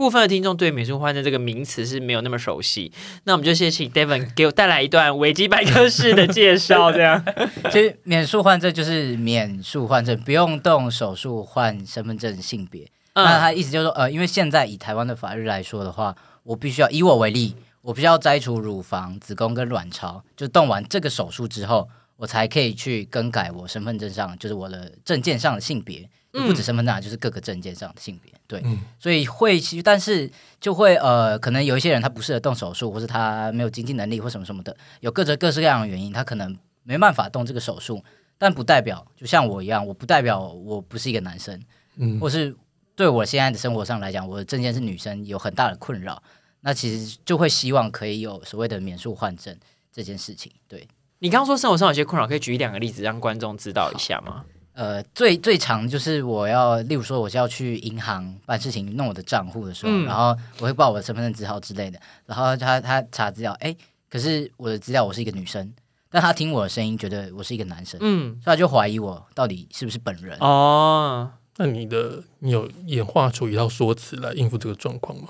部分的听众对“免术换证”这个名词是没有那么熟悉，那我们就先请 Devon 给我带来一段维基百科式的介绍，这样。其实免术换证就是免术换证，不用动手术换身份证性别。那嗯他意思就是说，呃，因为现在以台湾的法律来说的话，我必须要以我为例，我必须要摘除乳房、子宫跟卵巢，就动完这个手术之后，我才可以去更改我身份证上，就是我的证件上的性别，嗯不止身份证啊，就是各个证件上的性别。对，嗯所以会，但是就会呃，可能有一些人他不适合动手术，或是他没有经济能力或什么什么的，有各种各式各样的原因，他可能没办法动这个手术。但不代表，就像我一样，我不代表我不是一个男生，嗯，或是对我现在的生活上来讲，我的证件是女生，有很大的困扰。那其实就会希望可以有所谓的免术换证这件事情。对，你刚刚说生活上有些困扰，可以举一两个例子让观众知道一下吗？呃，最最长就是我要，例如说我是要去银行办事情弄我的账户的时候，嗯然后我会报我的身份证字号之类的，然后他他查资料，哎，可是我的资料我是一个女生，但他听我的声音觉得我是一个男生，嗯，所以他就怀疑我到底是不是本人。哦，那你的你有演化出一套说辞来应付这个状况吗？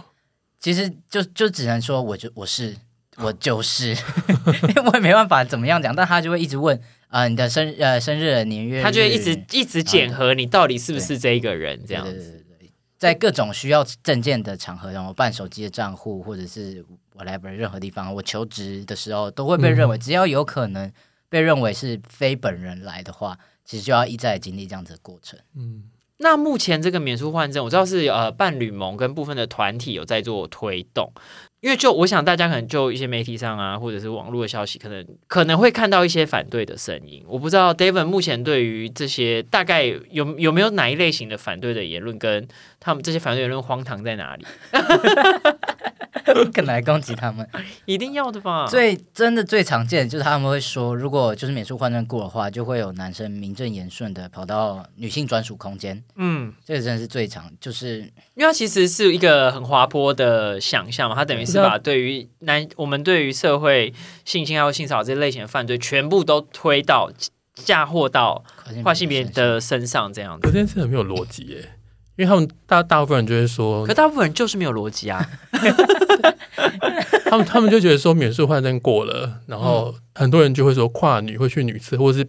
其实就就只能说我就我是我就是，我也没办法怎么样讲，但他就会一直问啊、呃你的生呃生日年月日，他就会一直一直检核你到底是不是这一个人，这样。对对对，在各种需要证件的场合，然后办手机的账户，或者是 whatever 任何地方，我求职的时候都会被认为，只要有可能被认为是非本人来的话，其实就要一再经历这样子的过程。嗯，那目前这个免书换证，我知道是呃伴侣盟跟部分的团体有在做推动，因为就我想大家可能就一些媒体上啊，或者是网络的消息，可能可能会看到一些反对的声音。我不知道 David 目前对于这些大概有有没有哪一类型的反对的言论，跟他们这些反对言论荒唐在哪里？更来攻击他们。一定要的吧？最真的最常见的就是他们会说，如果就是免术换证过的话，就会有男生名正言顺的跑到女性专属空间，嗯，这个真的是最常，就是因为它其实是一个很滑坡的想象嘛，它等于是把对于男我们对于社会性侵害或性骚扰这类型的犯罪，全部都推到嫁祸到跨性别的身上这样子。可这件事很没有逻辑耶，因为他们大大部分人就会说可，大部分人就是没有逻辑啊。他们他们就觉得说免术换证过了，然后很多人就会说跨女会去女厕，或者是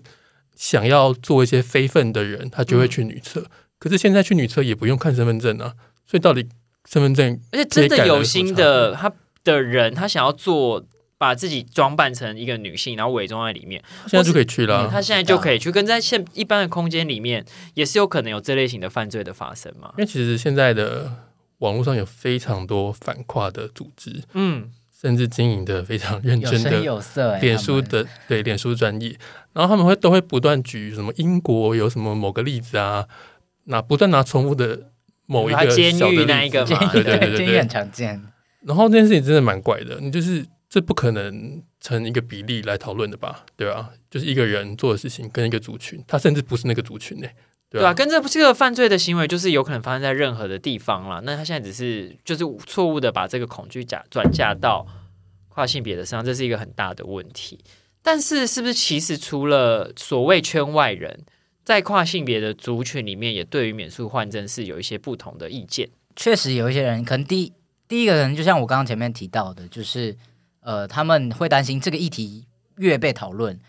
想要做一些非分的人，他就会去女厕。可是现在去女厕也不用看身份证啊，所以到底身份证而且真的有心的他的人，他想要做把自己装扮成一个女性，然后伪装在里面，现在就可以去了啊、他现在就可以去跟在现一般的空间里面，也是有可能有这类型的犯罪的发生嘛。因。为其实现在的网络上有非常多反跨的组织，嗯，甚至经营的非常认有声真的有色、欸，脸书的对脸书专业，然后他们会都会不断举什么英国有什么某个例子啊，拿不断拿重复的某一个监狱小的那一个嘛。对对对。监狱很，常见。然后这件事情真的蛮怪的，你就是这不可能成一个比例来讨论的吧？对吧、就是一个人做的事情跟一个族群，他甚至不是那个族群呢、对对啊，吧、跟这这个犯罪的行为就是有可能发生在任何的地方啦。那他现在只是就是错误的把这个恐惧假转嫁到跨性别的身上，这是一个很大的问题。但是，是不是其实除了所谓圈外人，在跨性别的族群里面，也对于免诉换证是有一些不同的意见？确实有一些人，可能第一第一个人，就像我刚刚前面提到的，就是呃，他们会担心这个议题越被讨论，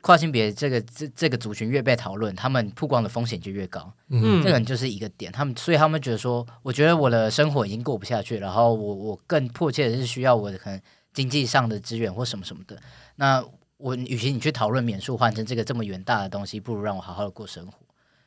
跨性别这个这这个族群越被讨论，他们曝光的风险就越高。嗯，这个人就是一个点，他们所以他们觉得说，我觉得我的生活已经过不下去，然后我我更迫切的是需要我的可能经济上的资源或什么什么的。那我与其你去讨论免术换成这个这么远大的东西，不如让我好好的过生活。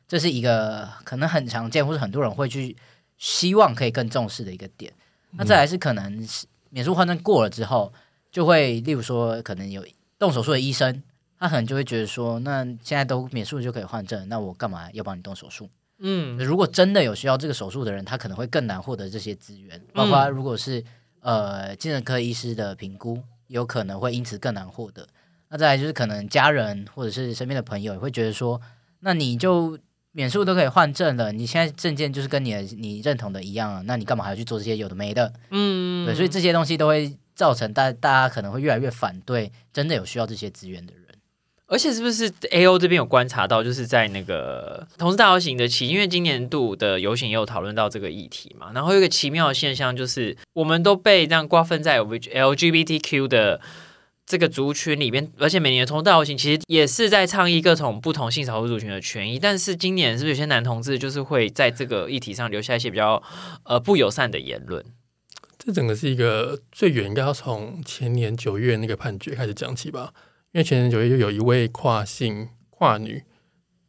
这是一个可能很常见，或者很多人会去希望可以更重视的一个点。那再来是可能是免术换证过了之后，就会例如说可能有动手术的医生，他可能就会觉得说，那现在都免术就可以换证，那我干嘛要帮你动手术？嗯如果真的有需要这个手术的人，他可能会更难获得这些资源，包括如果是呃精神科医师的评估，有可能会因此更难获得。那再来就是可能家人或者是身边的朋友也会觉得说，那你就免诉都可以换证了，你现在证件就是跟你的你认同的一样了，那你干嘛还要去做这些有的没的？嗯，对，所以这些东西都会造成大大家可能会越来越反对真的有需要这些资源的人。而且是不是 A O 这边有观察到，就是在那个同志大游行的期，因为今年度的游行也有讨论到这个议题嘛。然后有一个奇妙的现象，就是我们都被这样瓜分在 L G B T Q 的这个族群里面，而且每年的同志大游行其实也是在倡议各种不同性少数族群的权益。但是今年是不是有些男同志就是会在这个议题上留下一些比较呃不友善的言论？这整个是一个最远应该要从前年九月那个判决开始讲起吧。因为前年九月就有一位跨性跨女，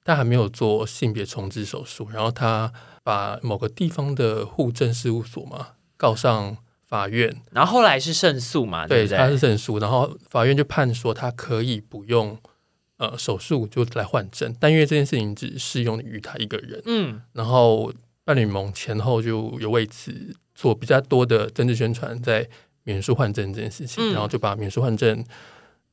她还没有做性别重置手术，然后她把某个地方的户政事务所嘛告上法院，然后后来是胜诉嘛，对不对？他是胜诉，然后法院就判说他可以不用呃手术就来换证，但因为这件事情只适用于他一个人，嗯，然后伴侣盟前后就有为此做比较多的政治宣传，在免术换证这件事情，然后就把免术换证。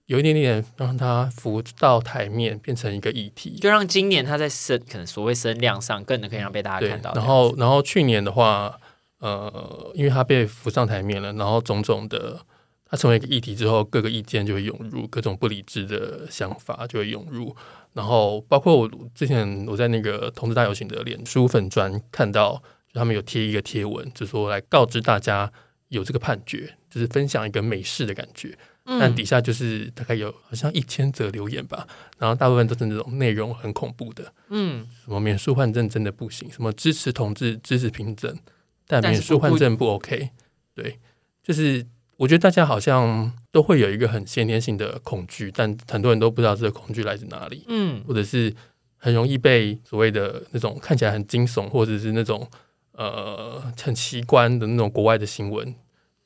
有一点点让他浮到台面，变成一个议题，就让今年他在声可能所谓声量上更能可以让被大家看到。然后，然后去年的话，呃，因为他被扶上台面了，然后种种的，他成为一个议题之后，各个意见就会涌入，各种不理智的想法就会涌入。然后，包括我之前我在那个同志大游行的脸书粉专看到，就他们有贴一个贴文，就说来告知大家有这个判决，就是分享一个美式的感觉。但底下就是大概有好像一千则留言吧，然后大部分都是那种内容很恐怖的，嗯，什么免诉换证真的不行，什么支持同志支持平等，但免诉换证不 OK，对，就是我觉得大家好像都会有一个很先天性的恐惧，但很多人都不知道这个恐惧来自哪里，嗯，或者是很容易被所谓的那种看起来很惊悚，或者是那种呃很奇观的那种国外的新闻，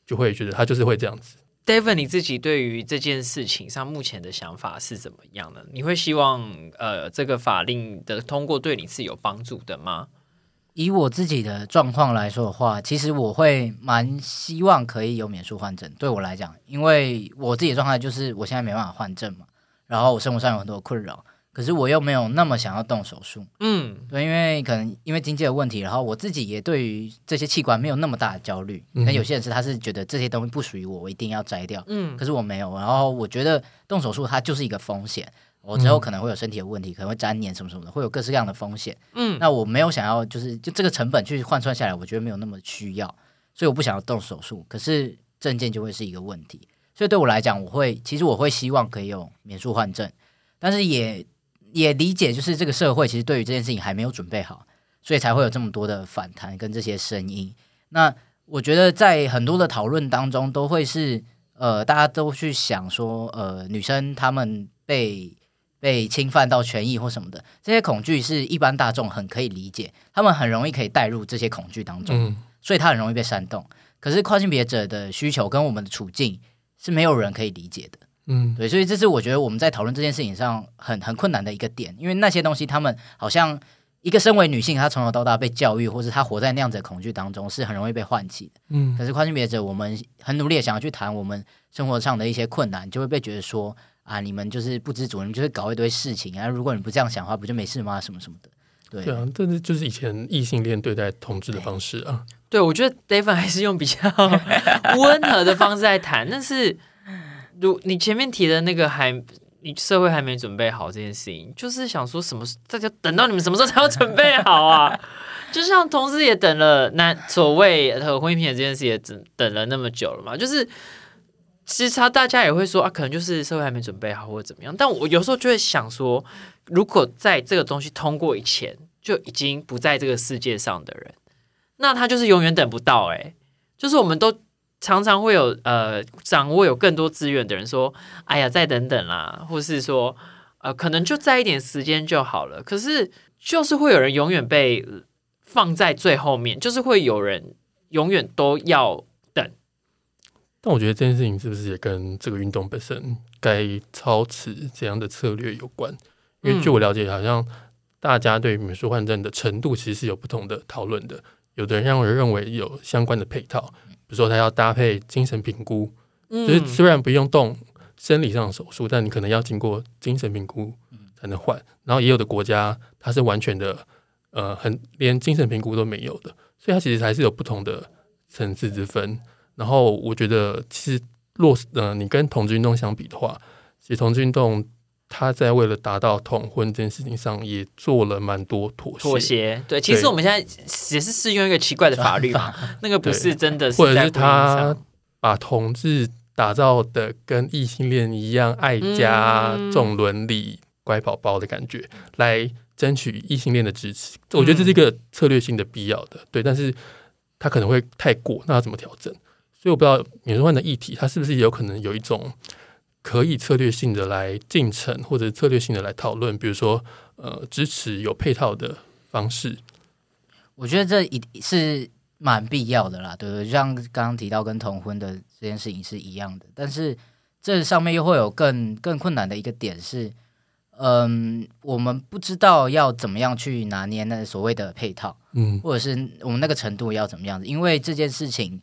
就会觉得他就是会这样子。David，你自己对于这件事情上目前的想法是怎么样的？你会希望呃这个法令的通过对你是有帮助的吗？以我自己的状况来说的话，其实我会蛮希望可以有免术换证。对我来讲，因为我自己的状态就是我现在没办法换证嘛，然后我生活上有很多困扰。可是我又没有那么想要动手术，嗯，对，因为可能因为经济的问题，然后我自己也对于这些器官没有那么大的焦虑。那有些人是他是觉得这些东西不属于我，我一定要摘掉，嗯，可是我没有。然后我觉得动手术它就是一个风险，我之后可能会有身体的问题，可能会粘黏什么什么的，会有各式各样的风险。嗯，那我没有想要就是就这个成本去换算下来，我觉得没有那么需要，所以我不想要动手术。可是证件就会是一个问题，所以对我来讲，我会其实我会希望可以有免术换证，但是也。也理解，就是这个社会其实对于这件事情还没有准备好，所以才会有这么多的反弹跟这些声音。那我觉得在很多的讨论当中，都会是呃，大家都去想说，呃，女生她们被被侵犯到权益或什么的，这些恐惧是一般大众很可以理解，他们很容易可以带入这些恐惧当中，所以他很容易被煽动。可是跨性别者的需求跟我们的处境是没有人可以理解的。嗯，对，所以这是我觉得我们在讨论这件事情上很很困难的一个点，因为那些东西他们好像一个身为女性，她从小到大被教育，或是她活在那样子的恐惧当中，是很容易被唤起的。嗯，可是跨性别者，我们很努力的想要去谈我们生活上的一些困难，就会被觉得说啊，你们就是不知足，你们就是搞一堆事情啊，如果你不这样想的话，不就没事吗？什么什么的。对，对啊，这是就是以前异性恋对待同志的方式啊。对，我觉得 David 还是用比较温和的方式在谈，但是。如你前面提的那个还，你社会还没准备好这件事情，就是想说什么？大家等到你们什么时候才要准备好啊？就像同事也等了那所谓和婚姻平等这件事也等等了那么久了嘛？就是其实他大家也会说啊，可能就是社会还没准备好或者怎么样。但我有时候就会想说，如果在这个东西通过以前就已经不在这个世界上的人，那他就是永远等不到。哎，就是我们都。常常会有呃掌握有更多资源的人说：“哎呀，再等等啦，或是说呃，可能就再一点时间就好了。”可是就是会有人永远被放在最后面，就是会有人永远都要等。但我觉得这件事情是不是也跟这个运动本身该操持怎样的策略有关？因为据我了解，好像大家对美术换证的程度其实是有不同的讨论的。有的人认为认为有相关的配套。比如说，他要搭配精神评估，就是虽然不用动生理上的手术，但你可能要经过精神评估才能换。然后也有的国家它是完全的，呃，很连精神评估都没有的，所以它其实还是有不同的层次之分。然后我觉得，其实落呃，你跟同志运动相比的话，其实同志运动它在为了达到同婚这件事情上也做了蛮多妥协。妥协，对，其实我们现在也是适用一个奇怪的法律嘛，那个不是真的，或者是他把同志打造的跟异性恋一样爱家、重伦理、乖宝宝的感觉，来争取异性恋的支持。我觉得这是一个策略性的必要的，对，但是他可能会太过，那要怎么调整？所以我不知道免税换的议题，它是不是有可能有一种。可以策略性的来进程，或者策略性的来讨论，比如说，呃，支持有配套的方式。我觉得这一是蛮必要的啦，对不对？就像刚刚提到跟同婚的这件事情是一样的，但是这上面又会有更更困难的一个点是，嗯，我们不知道要怎么样去拿捏那所谓的配套，嗯，或者是我们那个程度要怎么样子，因为这件事情。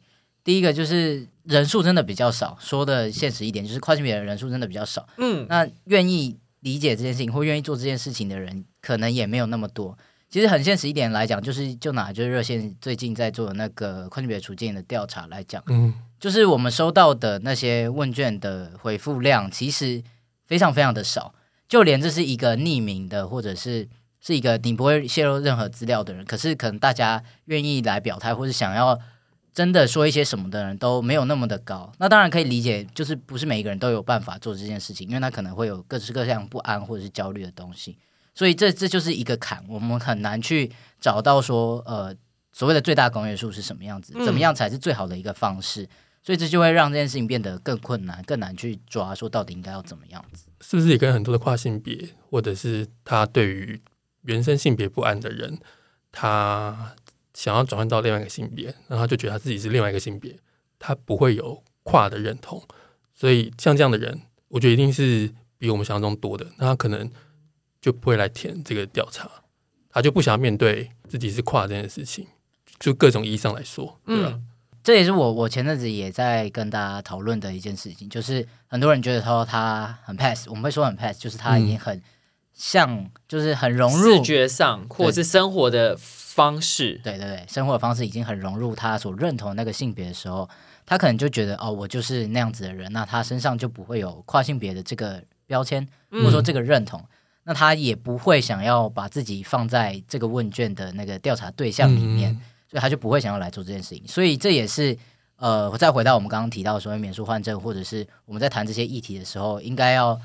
第一个就是人数真的比较少，说的现实一点，就是跨性别的人数真的比较少。嗯，那愿意理解这件事情或愿意做这件事情的人，可能也没有那么多。其实很现实一点来讲，就是就拿就是热线最近在做的那个跨性别处境的调查来讲，嗯，就是我们收到的那些问卷的回复量，其实非常非常的少。就连这是一个匿名的，或者是是一个你不会泄露任何资料的人，可是可能大家愿意来表态，或是想要。真的说一些什么的人都没有那么的高，那当然可以理解，就是不是每一个人都有办法做这件事情，因为他可能会有各式各样不安或者是焦虑的东西，所以这这就是一个坎，我们很难去找到说，呃，所谓的最大公约数是什么样子，怎么样才是最好的一个方式，所以这就会让这件事情变得更困难，更难去抓，说到底应该要怎么样子，是不是也跟很多的跨性别或者是他对于原生性别不安的人，他。想要转换到另外一个性别，然后他就觉得他自己是另外一个性别，他不会有跨的认同，所以像这样的人，我觉得一定是比我们想象中多的。那他可能就不会来填这个调查，他就不想要面对自己是跨这件事情，就各种意义上来说，嗯，这也是我我前阵子也在跟大家讨论的一件事情，就是很多人觉得说他很 pass，我们会说很 pass，就是他已经很像，就是很融入视觉上或者是生活的。方式，对对对，生活的方式已经很融入他所认同那个性别的时候，他可能就觉得哦，我就是那样子的人，那他身上就不会有跨性别的这个标签，或者说这个认同，那他也不会想要把自己放在这个问卷的那个调查对象里面，所以他就不会想要来做这件事情。所以这也是呃，再回到我们刚刚提到所谓免诉换证，或者是我们在谈这些议题的时候，应该要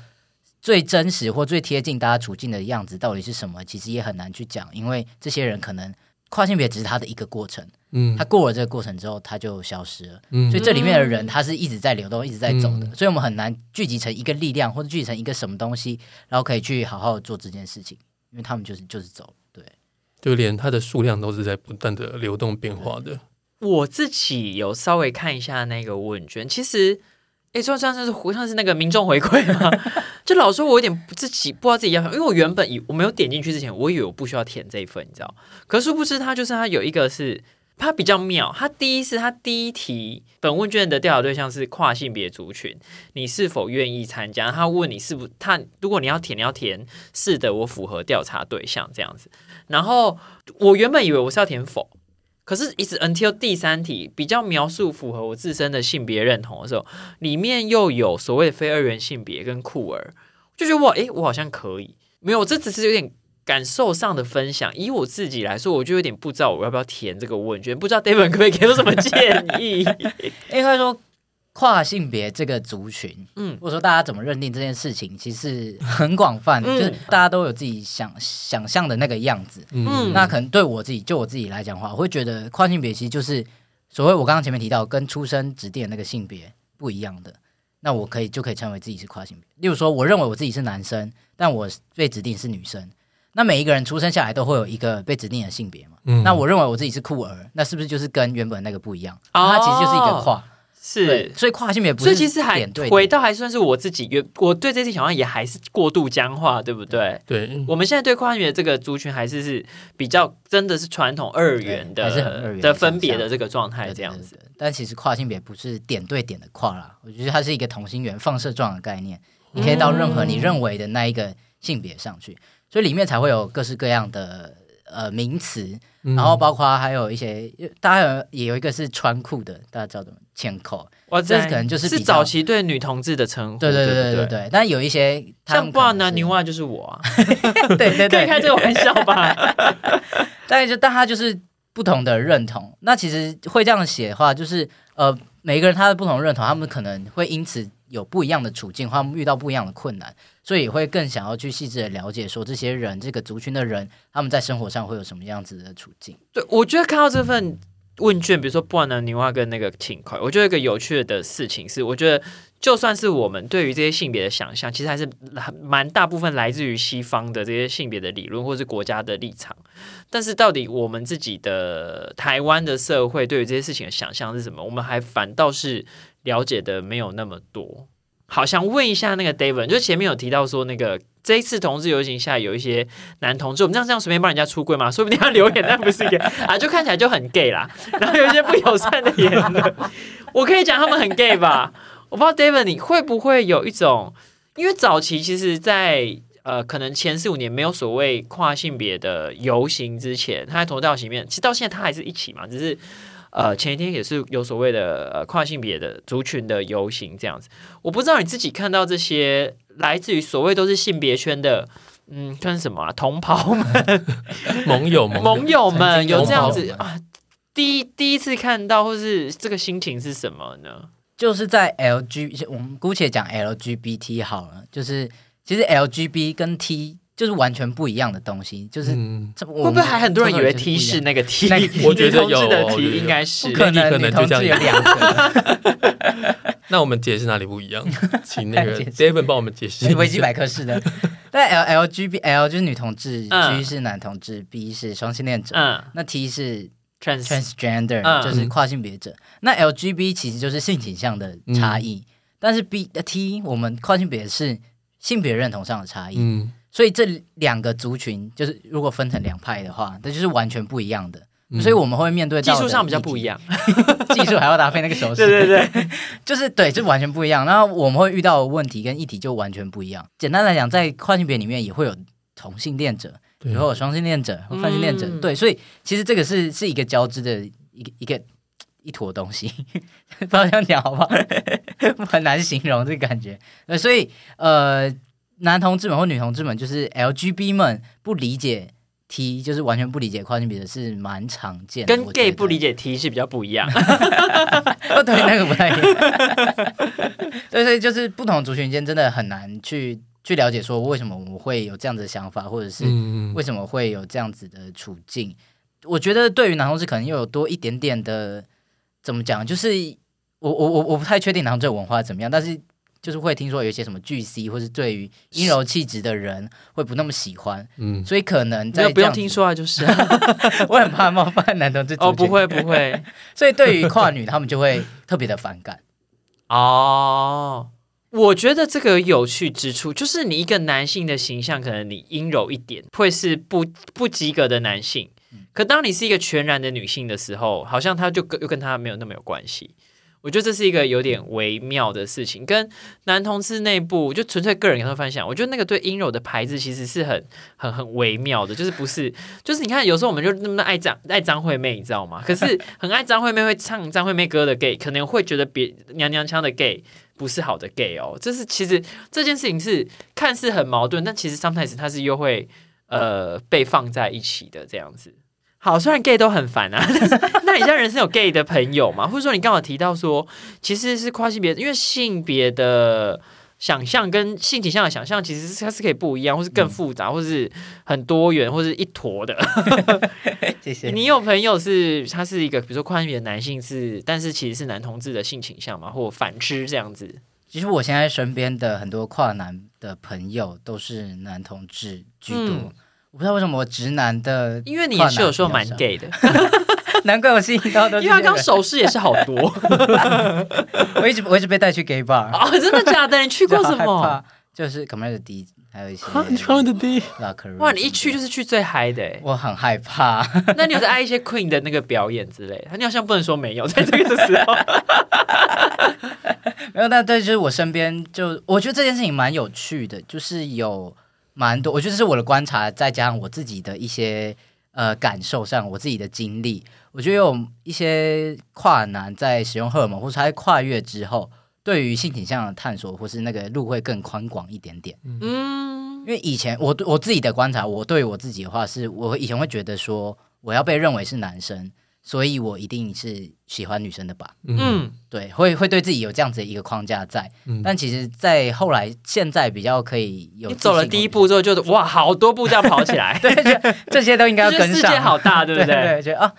最真实或最贴近大家处境的样子到底是什么，其实也很难去讲，因为这些人可能。跨性别只是他的一个过程，嗯，他过了这个过程之后，他就消失了，嗯，所以这里面的人他是一直在流动，一直在走的，所以我们很难聚集成一个力量，或者聚集成一个什么东西，然后可以去好好做这件事情，因为他们就是就是走，对，就连他的数量都是在不断的流动变化的。我自己有稍微看一下那个问卷，其实。哎，算算是像像是那个民众回馈吗？就老说我有点自己不知道自己要，因为我原本以我没有点进去之前，我以为我不需要填这一份，你知道？可殊不知他就是他有一个是他比较妙，他第一是他第一题本问卷的调查对象是跨性别族群，你是否愿意参加？他问你是不他如果你要填，你要填是的，我符合调查对象这样子。然后我原本以为我是要填否。可是，一直 until 第三题比较描述符合我自身的性别认同的时候，里面又有所谓的非二元性别跟酷儿，就觉得哇，诶，我好像可以。没有，这只是有点感受上的分享。以我自己来说，我就有点不知道我要不要填这个问卷，不知道 David 可不可以给我什么建议？应该说。跨性别这个族群，嗯，或者说大家怎么认定这件事情，其实很广泛，就是大家都有自己想想象的那个样子，嗯，那可能对我自己，就我自己来讲的话，我会觉得跨性别其实就是所谓我刚刚前面提到跟出生指定的那个性别不一样的，那我可以就可以称为自己是跨性别。例如说，我认为我自己是男生，但我被指定是女生，那每一个人出生下来都会有一个被指定的性别嘛，嗯，那我认为我自己是酷儿，那是不是就是跟原本那个不一样？它其实就是一个跨。对，是。所以跨性别不是所以其实还点对点回到还算是我自己，原我对这些想象也还是过度僵化，对不对？对，我们现在对跨性别这个族群还是是比较真的是传统二元的还是很二元的的分别的这个状态对这样子。。但其实跨性别不是点对点的跨啦，我觉得它是一个同心圆放射状的概念，你可以到任何你认为的那一个性别上去，所以里面才会有各式各样的呃名词，嗯然后包括还有一些，大家有也有一个是穿裤的，大家知道怎么前扣，哇，这可能就是是早期对女同志的称呼，对对对不对对对，但有一些像不然呢，可能是女娲就是我啊，对对对，可以开这个玩笑吧？大概就但他就是不同的认同。那其实会这样写的话，就是呃，每个人他的不同认同，他们可能会因此有不一样的处境，或他们遇到不一样的困难，所以也会更想要去细致的了解，说这些人这个族群的人，他们在生活上会有什么样子的处境。对，我觉得看到这份问卷，比如说不然呢，女娲跟那个挺快，我觉得一个有趣的事情是，我觉得就算是我们对于这些性别的想象，其实还是蛮大部分来自于西方的这些性别的理论或是国家的立场。但是到底我们自己的台湾的社会对于这些事情的想象是什么？我们还反倒是了解的没有那么多。好，想问一下那个 David，就前面有提到说那个这一次同志游行下有一些男同志，我们这样这样随便帮人家出柜嘛？说不定他留言，但不是一个啊，就看起来就很 gay 啦。然后有一些不友善的言论，我可以讲他们很 gay 吧？我不知道 David 你会不会有一种，因为早期其实在，呃可能前四五年没有所谓跨性别的游行之前，他在同道行里面，其实到现在他还是一起嘛，只是。呃，前一天也是有所谓的呃跨性别的族群的游行这样子，我不知道你自己看到这些来自于所谓都是性别圈的，嗯，算什么啊？同袍们、盟友们盟友们有这样子啊？第一第一次看到，或是这个心情是什么呢？就是在 LG，我们姑且讲 LGBT 好了，就是其实 LGB 跟 T 就是完全不一样的东西，就是嗯，会会不会还很多人以为 T 是那个 T？那个我觉得有的我觉 T 得应该是不可能，可能就这样两个，那我们解释哪里不一样？请那个 David 帮我们解释。维基百科式的。但 L L G B L 就是女同志嗯，G 是男同志，B 是双性恋者，嗯那 T 是 trans transgender，、嗯就是跨性别者。那 L G B 其实就是性倾向的差异，但是 B 呃 T 我们跨性别是性别认同上的差异，嗯，所以这两个族群就是如果分成两派的话，那就是完全不一样的。嗯所以我们会面对到技术上比较不一样。技术还要搭配那个手势，对对 对，就是对，就完全不一样。然后我们会遇到的问题跟议题就完全不一样。简单来讲，在跨性别里面也会有同性恋者，对也会有双性恋者、或泛性恋者。嗯对，所以其实这个是是一个交织的一个一个一坨东西，不知道这样讲好不好？很难形容这个感觉。呃，所以呃，男同志们或女同志们，就是 LGB 们不理解 T，就是完全不理解跨性别的是蛮常见的。跟 gay 不理解 T 是比较不一样。哦，对，那个不太一样。对，所以就是不同族群间真的很难去去了解，说为什么我们会有这样子的想法，或者是嗯为什么会有这样子的处境。我觉得对于男同志可能又有多一点点的，怎么讲？就是我我我我不太确定男同志的文化怎么样，但是就是会听说有一些什么巨 C，或是对于阴柔气质的人会不那么喜欢，嗯，所以可能没有不用听，说啊，就是 我很怕冒犯男同志哦，不群会不会 所以对于跨女他们就会特别的反感。哦。我觉得这个有趣之处就是，你一个男性的形象，可能你阴柔一点，会是不不及格的男性。可当你是一个全然的女性的时候，好像他就跟又跟他没有那么有关系。我觉得这是一个有点微妙的事情，跟男同志内部就纯粹个人感受分享，我觉得那个对阴柔的牌子其实是很很很微妙的，就是不是就是你看有时候我们就那么爱张爱张惠妹，你知道吗？可是 很爱张惠妹会唱张惠妹歌的 gay，可能会觉得别娘娘腔的 gay 不是好的 gay 哦。这是其实这件事情是看似很矛盾，但其实 sometimes 它是又会呃被放在一起的这样子。好，虽然 gay 都很烦啊，但是那你现在人生有 gay 的朋友吗？或者说你刚好提到说，其实是跨性别，因为性别的想象跟性倾向的想象，其实是它是可以不一样，或是更复杂，或是很多元，或是一坨的。谢谢。你有朋友是他是一个，比如说跨性别的男性是，但是其实是男同志的性倾向嘛，或反之这样子。其实我现在身边的很多跨男的朋友都是男同志居多，嗯我不知道为什么我直男的，因为你也是有时候蛮 gay 的，难怪我吸引到都是因为他刚这个手势也是好多 我一直我一直被带去 gay bar，哦，真的假的？你去过什么？害怕？就是港妹的 D，还有一些啊，你去他们的第一，locker room 哇，你一去就是去最嗨的欸我很害怕。那你有在爱一些 Queen 的那个表演之类的？你好像不能说没有，在这个时候。没有，但对，就是我身边就我觉得这件事情蛮有趣的，就是有蛮多，我觉得这是我的观察，再加上我自己的一些呃感受上，我自己的经历，我觉得有一些跨男在使用荷尔蒙或者在跨越之后，对于性倾向的探索或是那个路会更宽广一点点。嗯因为以前我我自己的观察，我对我自己的话是，我以前会觉得说我要被认为是男生，所以我一定是喜欢女生的吧。嗯嗯，对，会会对自己有这样子的一个框架在，嗯，但其实，在后来现在比较可以有你走了第一步之后，就是哇，好多步这样跑起来，对，这些都应该跟上，界好大，对不对对？对，觉得啊，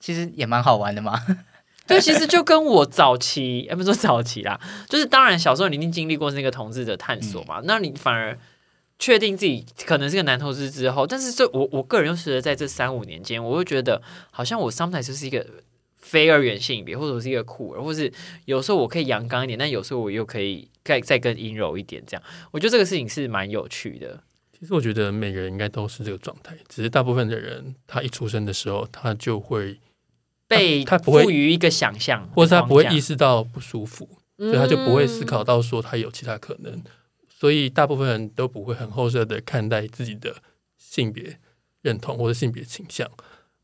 其实也蛮好玩的嘛。对，其实就跟我早期，哎，不是说早期啦，就是当然小时候你一定经历过那个同志的探索嘛，那你反而确定自己可能是个男同志之后，但是这我我个人又觉得在这三五年间，我会觉得好像我 sometimes 就是一个非二元性别，或者是一个酷儿，或是有时候我可以阳刚一点，但有时候我又可以再再更阴柔一点，这样。我觉得这个事情是蛮有趣的。其实我觉得每个人应该都是这个状态，只是大部分的人他一出生的时候，他就会，被他他不会赋予一个想象，或者他不会意识，识到不舒服，所以他就不会思考到说他有其他可能，所以大部分人都不会很后设的看待自己的性别认同或者性别倾向。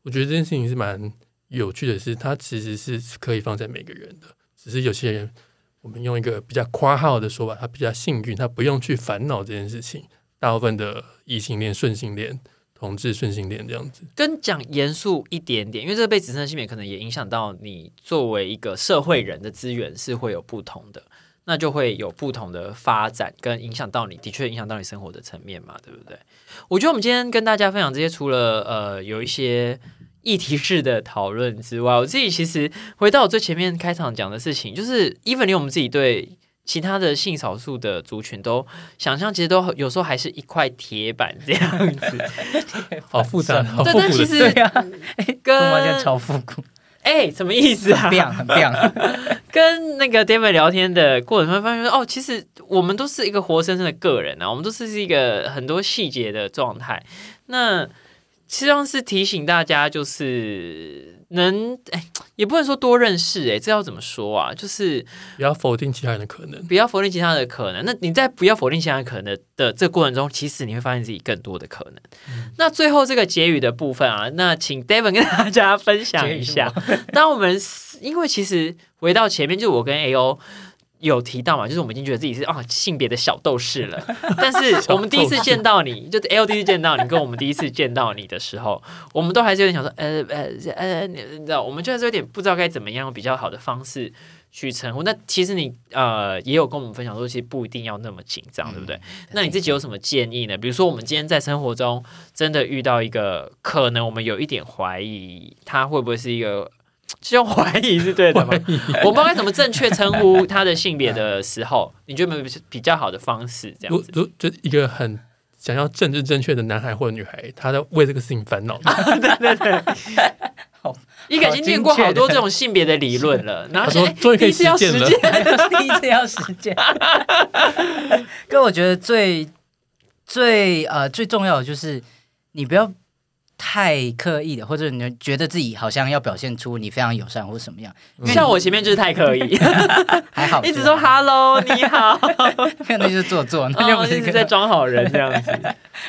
我觉得这件事情是蛮有趣的是，它其实是可以放在每个人的，只是有些人我们用一个比较夸号的说法，他比较幸运，他不用去烦恼这件事情。大部分的异性恋、顺性恋、同志、顺性恋这样子，跟讲严肃一点点，因为这个被指称性别可能也影响到你作为一个社会人的资源是会有不同的，那就会有不同的发展跟影响到你，的确影响到你生活的层面嘛，对不对？我觉得我们今天跟大家分享这些，除了呃有一些议题式的讨论之外，我自己其实回到我最前面开场讲的事情，就是 even 连我们自己对。其他的性少数的族群都想象，其实都有时候还是一块铁板这样子。好复杂、好，复古的但其实对呀，跟超复古，哎、什么意思啊很？变很变。跟那个 David 聊天的过程中，发现说，哦，其实我们都是一个活生生的个人啊，我们都是一个很多细节的状态。那希望是提醒大家，就是能，哎，也不能说多认识、哎，这要怎么说啊？就是不要否定其他人的可能。不要否定其他的可能。那你在不要否定其他的可能的这个过程中，其实你会发现自己更多的可能。那最后这个结语的部分啊，那请 David 跟大家分享一下。当我们因为其实回到前面，就我跟 A O 有提到嘛，就是我们已经觉得自己是啊性别的小斗士了。但是我们第一次见到你，就是 A O 第一次见到你，跟我们第一次见到你的时候，我们都还是有点想说，呃呃呃，你你知道，我们就还是有点不知道该怎么样用比较好的方式。去称呼，那其实你呃也有跟我们分享说，其实不一定要那么紧张，对不对？那你自己有什么建议呢？比如说，我们今天在生活中真的遇到一个可能我们有一点怀疑，他会不会是一个，是用怀疑是对的吗？我不知道该怎么正确称呼他的性别的时候，你觉得有没有比较好的方式？这样子，如如就一个很想要政治正确的男孩或者女孩，他在为这个事情烦恼。一个已经念过好多这种性别的理论了，然后他说哎终于可以第一次要实践了 第一次要实践。跟我觉得最最呃最重要的就是你不要太刻意的，或者你觉得自己好像要表现出你非常友善或者什么样，像我前面就是太刻意，还好 一直说 “hello”，你好，那就是做作，那就 哦不是在装好人这样子。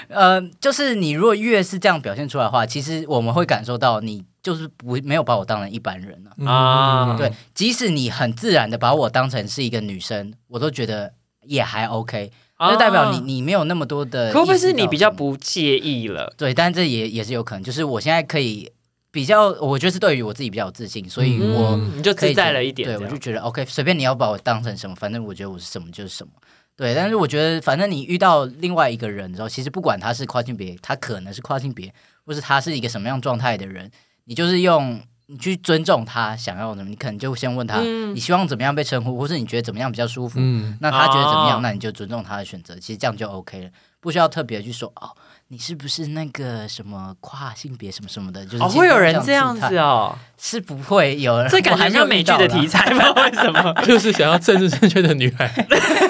呃，就是你如果越是这样表现出来的话，其实我们会感受到你就是不没有把我当成一般人啊。啊。对，即使你很自然的把我当成是一个女生，我都觉得也还 OK，就代表你啊你没有那么多的。可会不会是你比较？不介意了？对，但这也也是有可能，就是我现在可以比较，我觉得是对于我自己比较有自信，所以嗯我嗯你就自在了一点对，我就觉得 OK，随便你要把我当成什么，反正我觉得我是什么就是什么。对，但是我觉得，反正你遇到另外一个人之后，其实不管他是跨性别，他可能是跨性别，或是他是一个什么样状态的人，你就是用你去尊重他想要什么，你可能就先问他，嗯你希望怎么样被称呼，或是你觉得怎么样比较舒服，嗯，那他觉得怎么样，哦那你就尊重他的选择，其实这样就 OK 了，不需要特别去说哦，你是不是那个什么跨性别什么什么的，就是哦，会有人这样子哦，哦，是不会有人，这感我还没有觉像美剧的题材。材吧？为什么？就是想要政治正确的女孩，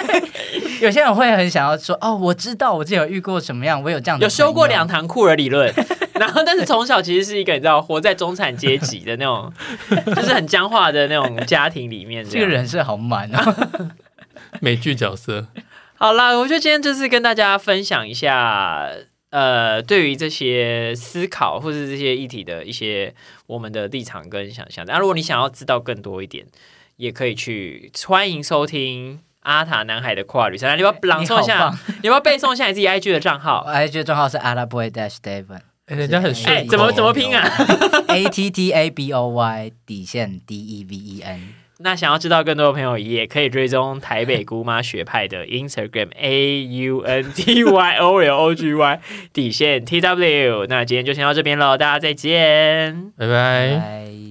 有些人会很想要说哦，我知道我之前有遇过什么样，我有这样的有修过两堂库尔理论，然后但是从小其实是一个你知道活在中产阶级的那种，就是很僵化的那种家庭里面。这个人是好满啊。美剧角色。好啦，我觉得今天就是跟大家分享一下，呃，对于这些思考或是这些议题的一些我们的立场跟想象。那如果你想要知道更多一点，也可以去欢迎收听阿塔南海的跨旅程。来你要朗诵一下你要不要背诵一下你自己 IG 的账号？IG 的账号是 Ataboy Dash Devon，哎，人家很顺哎，怎么怎么拼啊？A T T A B O Y 底线 D E V E N。那想要知道更多的朋友，也可以追踪台北姑妈学派的 Instagram A U N T Y O L O G Y 底线 T W。那今天就先到这边喽，大家再见。拜拜。拜。